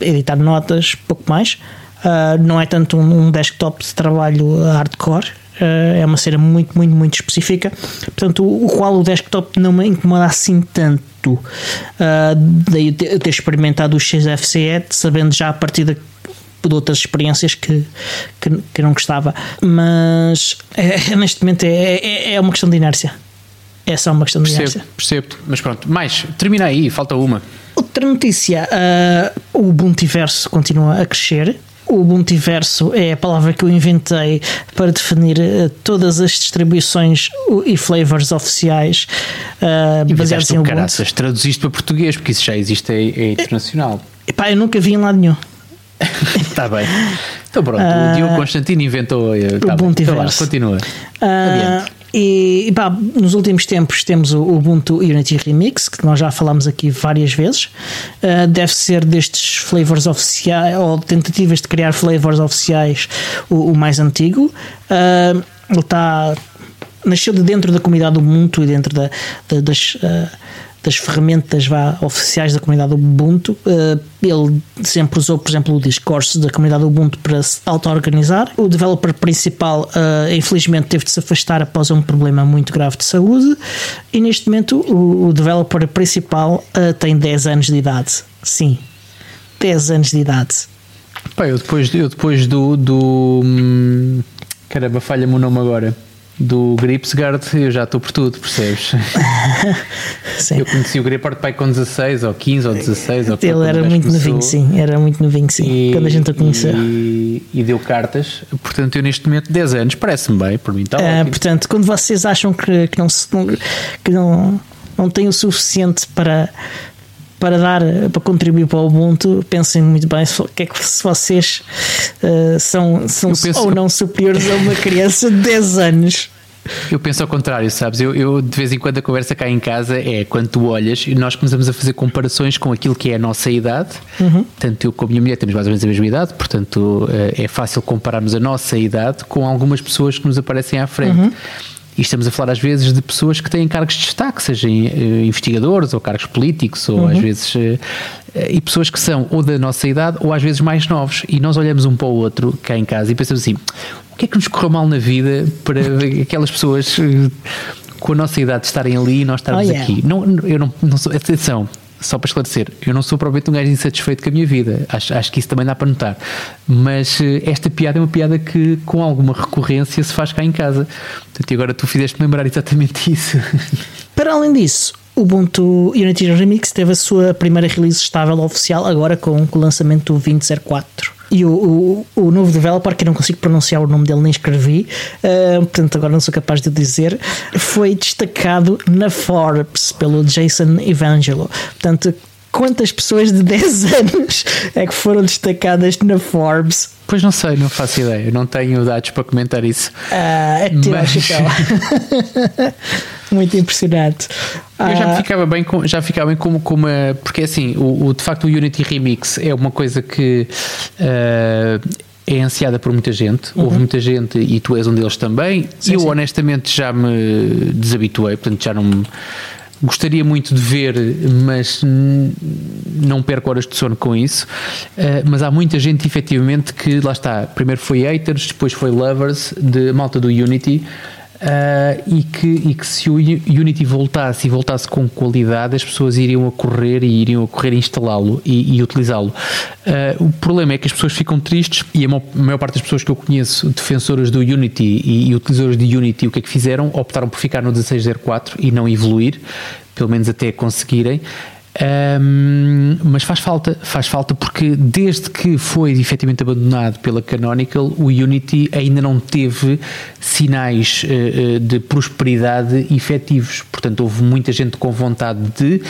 editar notas, pouco mais. Uh, não é tanto um, um, desktop de trabalho hardcore, é uma cena muito, muito, muito específica, portanto, o, qual o desktop não me incomoda assim tanto. daí eu ter experimentado o XFCE, sabendo já a partir da de outras experiências que, que, que não gostava. Mas é, é é, é, é uma questão de inércia. É só uma questão de percebo, inércia. Percebo, mas pronto, mais, termina aí, falta uma. Outra notícia: uh, o Ubuntuverso continua a crescer. O Ubuntuverso é a palavra que eu inventei para definir uh, todas as distribuições e flavors oficiais uh, baseados em Ubuntu. Caraças, traduziste para português, porque isso já existe é, é internacional. Epá, eu nunca vi em lado nenhum. Está bem. Então pronto, uh, o ah, Diogo Constantino inventou eh, tá o Ubuntu então, continua. Uh, e, pá, nos últimos tempos temos o Ubuntu Unity Remix, que nós já falámos aqui várias vezes. Uh, deve ser destes flavors oficiais, ou tentativas de criar flavors oficiais, o, o mais antigo. Ele está. Nasceu de dentro da comunidade Ubuntu e dentro da, da das. Das ferramentas vá, oficiais da comunidade Ubuntu. Uh, ele sempre usou, por exemplo, o Discourse da comunidade Ubuntu para se auto-organizar. O developer principal, uh, infelizmente, teve de se afastar após um problema muito grave de saúde. E neste momento, o, developer principal uh, tem 10 anos de idade. Sim, 10 anos de idade. Pá, eu depois, eu depois do. do hum, caramba, falha-me o nome agora do Gripsgard eu já estou por tudo, percebes? eu conheci o Gripart pai com 16 ou 15 ou 16 ou Ele era muito novinho, sim, era muito novinho, sim, e, quando a gente o conheceu. E, e, deu cartas, portanto eu neste momento 10 anos, parece-me bem, por mim está é, Portanto, quando vocês acham que, que, não, que não, não tem o suficiente para para dar para contribuir para o Ubuntu, pensem muito bem se, que é que, se vocês uh, são, são penso... ou não superiores a uma criança de 10 anos. Eu penso ao contrário, sabes? Eu, eu, de vez em quando a conversa cá em casa é quando tu olhas e nós começamos a fazer comparações com aquilo que é a nossa idade. Uhum. Tanto eu como a minha mulher temos mais ou menos a mesma idade, portanto eh, é fácil compararmos a nossa idade com algumas pessoas que nos aparecem à frente. Uhum. E estamos a falar às vezes de pessoas que têm cargos de destaque, sejam uh, investigadores ou cargos políticos, ou uhum. às vezes. Uh, e pessoas que são ou da nossa idade ou às vezes mais novos. E nós olhamos um para o outro cá em casa e pensamos assim: o que é que nos correu mal na vida para aquelas pessoas com a nossa idade estarem ali e nós estarmos oh, yeah. aqui? Não, eu não, não sou. Atenção, só para esclarecer, eu não sou provavelmente um gajo insatisfeito com a minha vida, acho, acho que isso também dá para notar. Mas eh, esta piada é uma piada que com alguma recorrência se faz cá em casa. Portanto, e agora tu fizeste lembrar exatamente isso. Para além disso, Ubuntu Unity Remix teve a sua primeira release estável oficial agora com o lançamento do 2004 e o, o, o, novo developer, que eu não consigo pronunciar o nome dele nem escrevi, uh, portanto agora não sou capaz de dizer, foi destacado na Forbes pelo Jason Evangelo. Portanto, quantas pessoas de 10 anos é que foram destacadas na Forbes? Pois não sei, não faço ideia, não tenho dados para comentar isso. Uh, é Mas... muito impressionante. Eu já ficava bem com, já ficava bem como, como a, porque assim, o, o, de facto o Unity Remix é uma coisa que uh, é ansiada por muita gente, uhum. houve muita gente e tu és um deles também. Sim, eu sim. honestamente já me desabituei, portanto já não me gostaria muito de ver, mas não perco horas de sono com isso. Uh, mas há muita gente, efetivamente, que lá está. Primeiro foi haters, depois foi lovers de malta do Unity. Uh, e, que, e que se o Unity voltasse e voltasse com qualidade, as pessoas iriam a correr e iriam a correr instalá-lo e, e utilizá-lo. Uh, o problema é que as pessoas ficam tristes e a maior parte das pessoas que eu conheço, defensoras do Unity e, e utilizadores de Unity, o que é que fizeram? Optaram por ficar no 1604 e não evoluir, pelo menos até conseguirem. Um, mas faz falta, faz falta porque desde que foi efetivamente abandonado pela Canonical, o Unity ainda não teve sinais uh, de prosperidade efetivos. Portanto, houve muita gente com vontade de,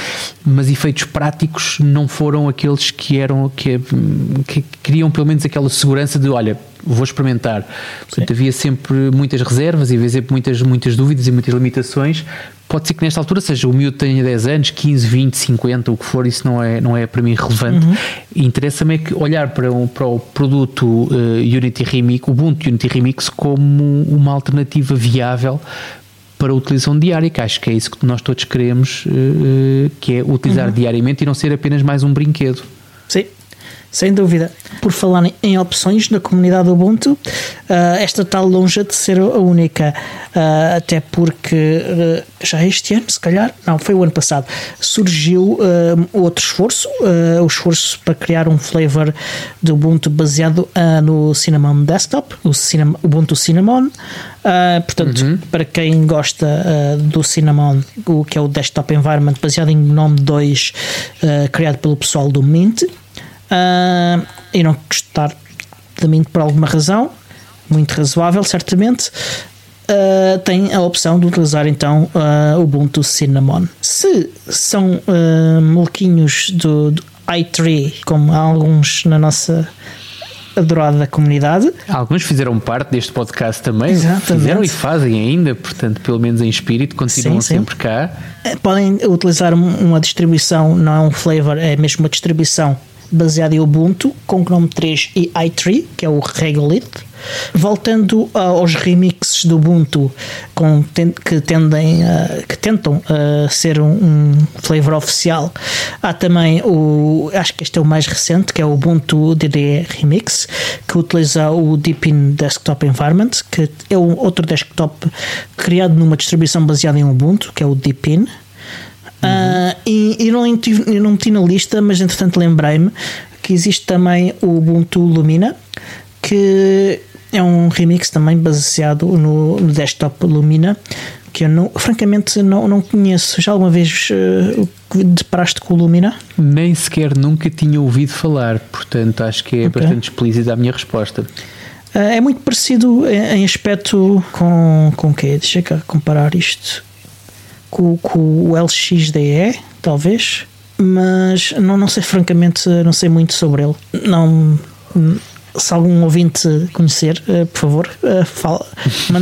mas efeitos práticos não foram aqueles que eram que, que queriam pelo menos aquela segurança de olha, vou experimentar. Portanto, havia sempre muitas reservas e havia sempre muitas, muitas dúvidas e muitas limitações. Pode ser que nesta altura seja o miúdo tenha 10 anos, 15, 20, 50, o que for, isso não é, não é para mim relevante. Uhum. Interessa-me é que olhar para, um, para o produto uh, Unity Remix, o Ubuntu Unity Remix, como uma alternativa viável para a utilização diária, que acho que é isso que nós todos queremos, uh, que é utilizar uhum. diariamente e não ser apenas mais um brinquedo. Sim, sem dúvida. Por falar em opções na comunidade Ubuntu, uh, esta está longe de ser a única, uh, até porque uh, já este ano, se calhar, não, foi o ano passado, surgiu outro esforço, o esforço para criar um flavor de Ubuntu baseado no Cinnamon Desktop, o Ubuntu Cinnamon. portanto, uhum. para quem gosta do Cinnamon, o que é o Desktop Environment baseado em GNOME 2, criado pelo pessoal do Mint uh, e não gostar de mim por alguma razão, muito razoável, certamente. Uh, tem a opção de utilizar então uh, Ubuntu Cinnamon. Se são uh, molequinhos do, do i3, como há alguns na nossa adorada comunidade. Alguns fizeram parte deste podcast também, Exatamente. fizeram e fazem ainda, portanto, pelo menos em espírito, continuam sim, sempre sim. cá. Podem utilizar uma distribuição, não é um flavor, é mesmo uma distribuição baseado em Ubuntu, com GNOME 3 e i3, que é o Regolith. Voltando aos remixes do Ubuntu com, que, tendem, uh, que tentam uh, ser um, flavor oficial, há também o. Acho que este é o mais recente, que é o Ubuntu DDE Remix, que utiliza o Deepin Desktop Environment, que é outro desktop criado numa distribuição baseada em Ubuntu, que é o Deepin. Uh, e, e não, eu não meti na lista, mas entretanto lembrei-me que existe também o Ubuntu Lumina, que é um remix também baseado no, no desktop Lumina, que eu não, francamente não, não conheço. Já alguma vez uh, deparaste com o Lumina? Nem sequer nunca tinha ouvido falar, portanto acho que é okay. bastante explícita a minha resposta. Uh, é muito parecido em, em aspecto com, com o quê? Deixa cá comparar isto com, com o LXDE, talvez, mas não, não sei francamente, não sei muito sobre ele. Não se algum ouvinte conhecer, uh, por favor, uh, fala,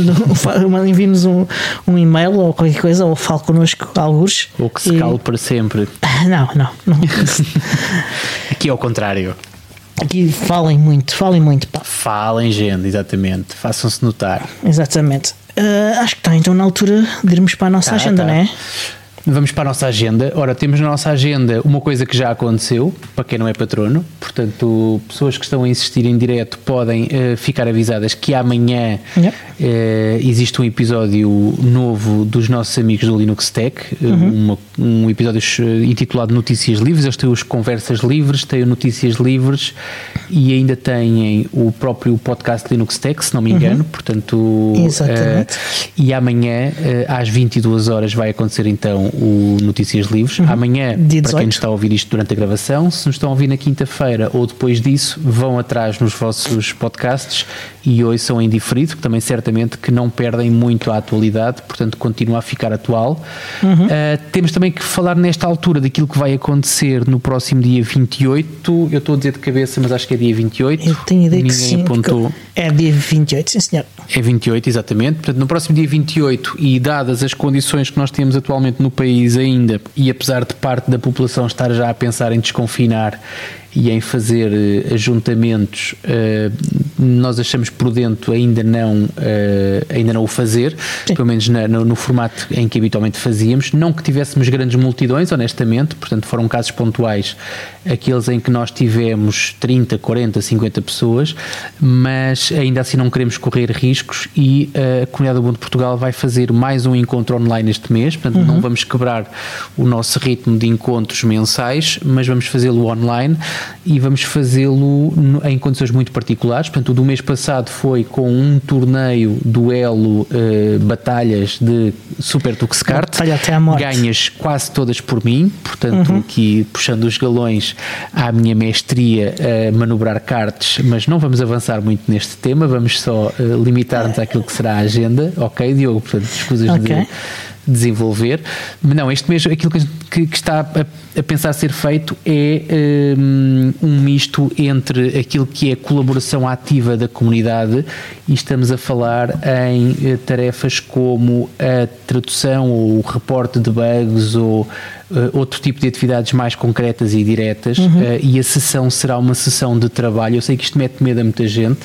envie-nos um, um e-mail ou qualquer coisa, ou fale connosco alguns. Ou que se e... cale para sempre. Não, não. não. Aqui é o contrário. Aqui falem muito, falem muito. Pá. Falem, gente, exatamente. Façam-se notar. Exatamente. Uh, acho que está então na altura de irmos para a nossa tá, agenda, tá. não é? Vamos para a nossa agenda. Ora, temos na nossa agenda uma coisa que já aconteceu, para quem não é patrono. Portanto, pessoas que estão a insistir em direto podem uh, ficar avisadas que amanhã uh, existe um episódio novo dos nossos amigos do Linux Tech, uhum. uma, um episódio intitulado Notícias Livres. Eles têm os Conversas Livres, têm o Notícias Livres e ainda têm o próprio podcast Linux Tech, se não me engano. Uhum. Portanto, Exatamente. e amanhã, às 22 horas, vai acontecer então o Notícias Livres. Uhum. Amanhã, para quem 18. nos está a ouvir isto durante a gravação, se nos estão a ouvir na quinta-feira ou depois disso, vão atrás nos vossos podcasts e ouçam em diferido, que também certamente que não perdem muito a atualidade, portanto continua a ficar atual. Uhum. Uh, temos também que falar nesta altura daquilo que vai acontecer no próximo dia 28. Eu estou a dizer de cabeça, mas acho que é dia 28. Eu tenho ideia que Ninguém sim. porque apontou. É dia 28, sim senhor. É 28, exatamente. Portanto, no próximo dia 28, e dadas as condições que nós temos atualmente no país ainda, e apesar de parte da população estar já a pensar em desconfinar e em fazer eh, ajuntamentos, eh, nós achamos prudente ainda não, eh, ainda não o fazer, Sim. pelo menos na- no, no formato em que habitualmente fazíamos. Não que tivéssemos grandes multidões, honestamente, portanto foram casos pontuais, aqueles em que nós tivemos 30, 40, 50 pessoas, mas ainda assim não queremos correr riscos e a Comunidade do Mundo de Portugal vai fazer mais um encontro online este mês, portanto não vamos quebrar o nosso ritmo de encontros mensais, mas vamos fazê-lo online e vamos fazê-lo em condições muito particulares. Portanto, o do mês passado foi com um torneio, duelo, eh, batalhas de Super à morte. Ganhas quase todas por mim, portanto, aqui puxando os galões à minha mestria a manobrar cartas, mas não vamos avançar muito neste tema, vamos só eh, limitar-nos àquilo que será a agenda, ok, Diogo? Portanto, escusas Ok. de desenvolver. Não, este mês aquilo que, que- está a, a pensar ser feito é hum, um misto entre aquilo que é colaboração ativa da comunidade e estamos a falar em eh, tarefas como a tradução ou o reporte de bugs ou eh, outro tipo de atividades mais concretas e diretas eh, e a sessão será uma sessão de trabalho. Eu sei que isto mete medo a muita gente,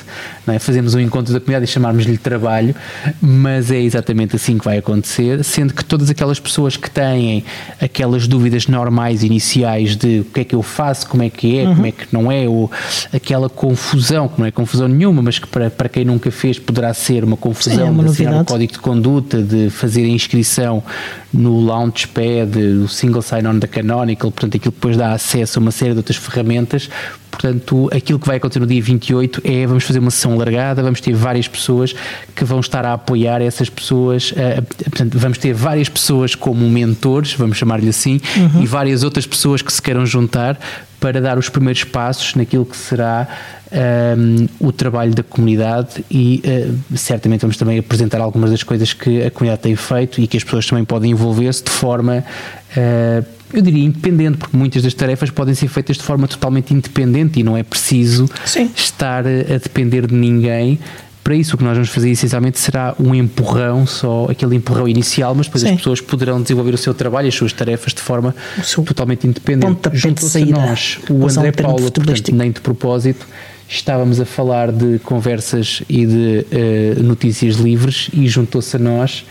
é? fazemos um encontro da comunidade e chamarmos-lhe trabalho, mas é exatamente assim que vai acontecer, sendo que todas aquelas pessoas que têm aquelas dúvidas normais iniciais de o que é que eu faço, como é que é, como é que não é, ou aquela confusão, que não é confusão nenhuma, mas que para, para quem nunca fez poderá ser uma confusão Sim, é uma de assinar o novidade. código de conduta, de fazer a inscrição no Launchpad, o Single Sign-On da Canonical, portanto, aquilo que depois dá acesso a uma série de outras ferramentas. Portanto, aquilo que vai acontecer no dia 28 é vamos fazer uma sessão largada, vamos ter várias pessoas que vão estar a apoiar essas pessoas, eh, portanto, vamos ter várias pessoas como mentores, vamos chamar-lhe assim, e várias outras pessoas que se queiram juntar para dar os primeiros passos naquilo que será um, o trabalho da comunidade e uh, certamente vamos também apresentar algumas das coisas que a comunidade tem feito e que as pessoas também podem envolver-se de forma, uh, eu diria, independente, porque muitas das tarefas podem ser feitas de forma totalmente independente e não é preciso Sim. estar a depender de ninguém. Para isso, o que nós vamos fazer essencialmente será um empurrão, só aquele empurrão inicial, mas depois Sim. as pessoas poderão desenvolver o seu trabalho, as suas tarefas de forma totalmente independente. Juntou-se a nós, o um André termo Paula, portanto, nem de propósito, estávamos a falar de conversas e de eh, notícias livres e juntou-se a nós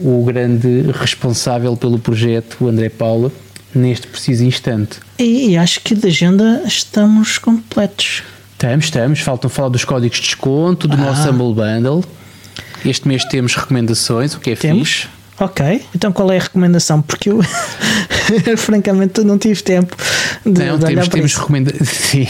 o grande responsável pelo projeto, o André Paula, neste preciso instante. E, e acho que de agenda estamos completos. Estamos, estamos, faltam falar dos códigos de desconto, do Ah. nosso Humble Bundle. Este mês temos recomendações, o que é Temos? fixe. Ok, então qual é a recomendação? Porque eu, francamente, não tive tempo de, Não, de temos, temos recomendações. Sim,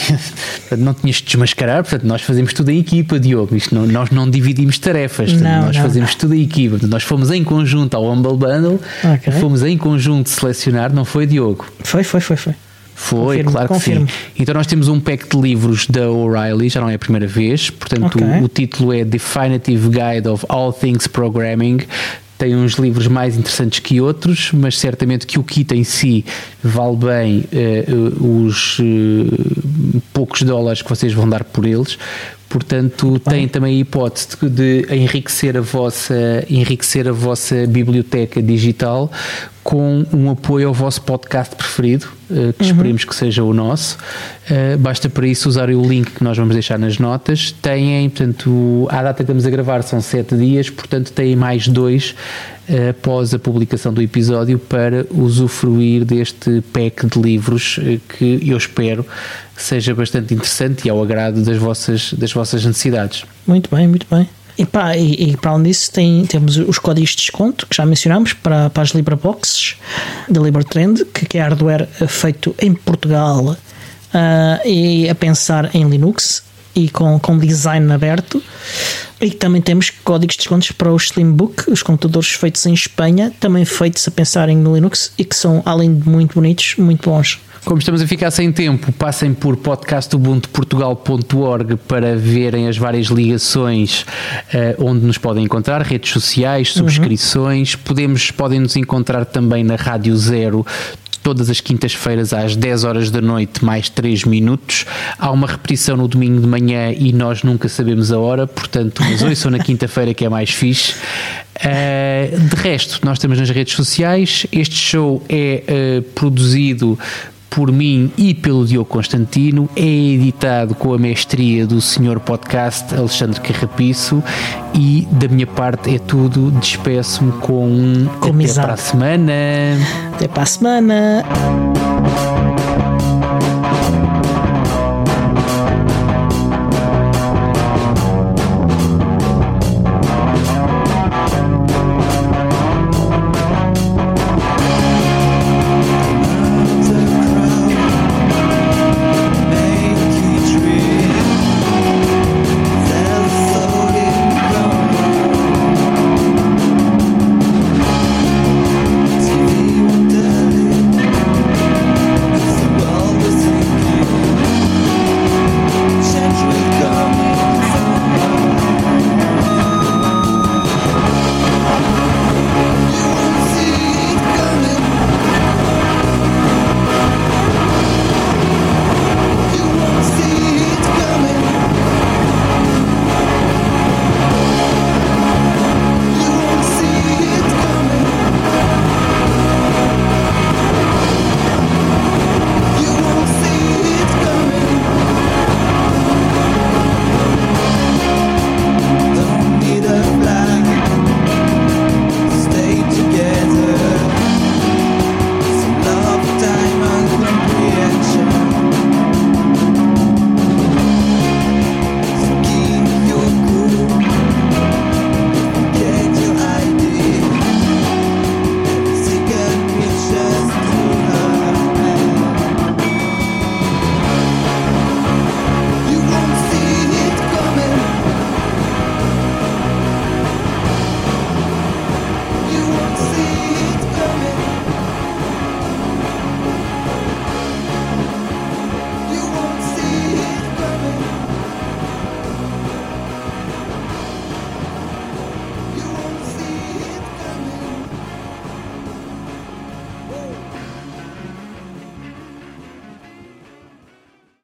não tinhas de desmascarar, portanto, nós fazemos tudo em equipa, Diogo. Isto não- nós não dividimos tarefas, portanto, Não, nós não. fazemos tudo em equipa. Portanto, nós fomos em conjunto ao Humble Bundle, Ok. fomos em conjunto selecionar, não foi, Diogo? Foi, foi, foi, foi. Foi, Confirmo, claro que sim. Então nós temos um pack de livros da O'Reilly, já não é a primeira vez, portanto Ok. o, o título é Definitive Guide of All Things Programming. Tem uns livros mais interessantes que outros, mas certamente que o kit em si vale bem eh, os eh, poucos dólares que vocês vão dar por eles. Portanto, tem também a hipótese de, de enriquecer, a vossa, enriquecer a vossa biblioteca digital com um apoio ao vosso podcast preferido, eh, que esperemos que seja o nosso. Eh, basta para isso usar o link que nós vamos deixar nas notas. Têm, portanto, a data que estamos a gravar são sete dias, portanto, têm mais dois eh, após a publicação do episódio para usufruir deste pack de livros que eu espero seja bastante interessante e ao agrado das vossas, das vossas necessidades. Muito bem, muito bem. E, pá, e, e para além disso, tem, temos os códigos de desconto que já mencionámos para, para as LibreBoxes da LibreTrend, que, que é hardware feito em Portugal ah, e a pensar em Linux. e com, com design aberto. E também temos códigos de descontos para o Slimbook, os computadores feitos em Espanha, também feitos a pensarem no Linux e que são, além de muito bonitos, muito bons. Como estamos a ficar sem tempo, passem por podcastubuntuportugal.org para verem as várias ligações uh, onde nos podem encontrar, redes sociais, subscrições. Uhum. Podemos, podem nos encontrar também na Rádio Zero todas as quintas-feiras às 10 horas da noite, mais 3 minutos. Há uma repetição no domingo de manhã e nós nunca sabemos a hora, portanto, mas hoje são na quinta-feira que é mais fixe. Uh, de resto, nós estamos nas redes sociais. Este show é uh, produzido por mim e pelo Diogo Constantino, é editado com a mestria do senhor podcast Alexandre Carrapiço e da minha parte é tudo. Despeço-me com um até para a semana. Até para a semana.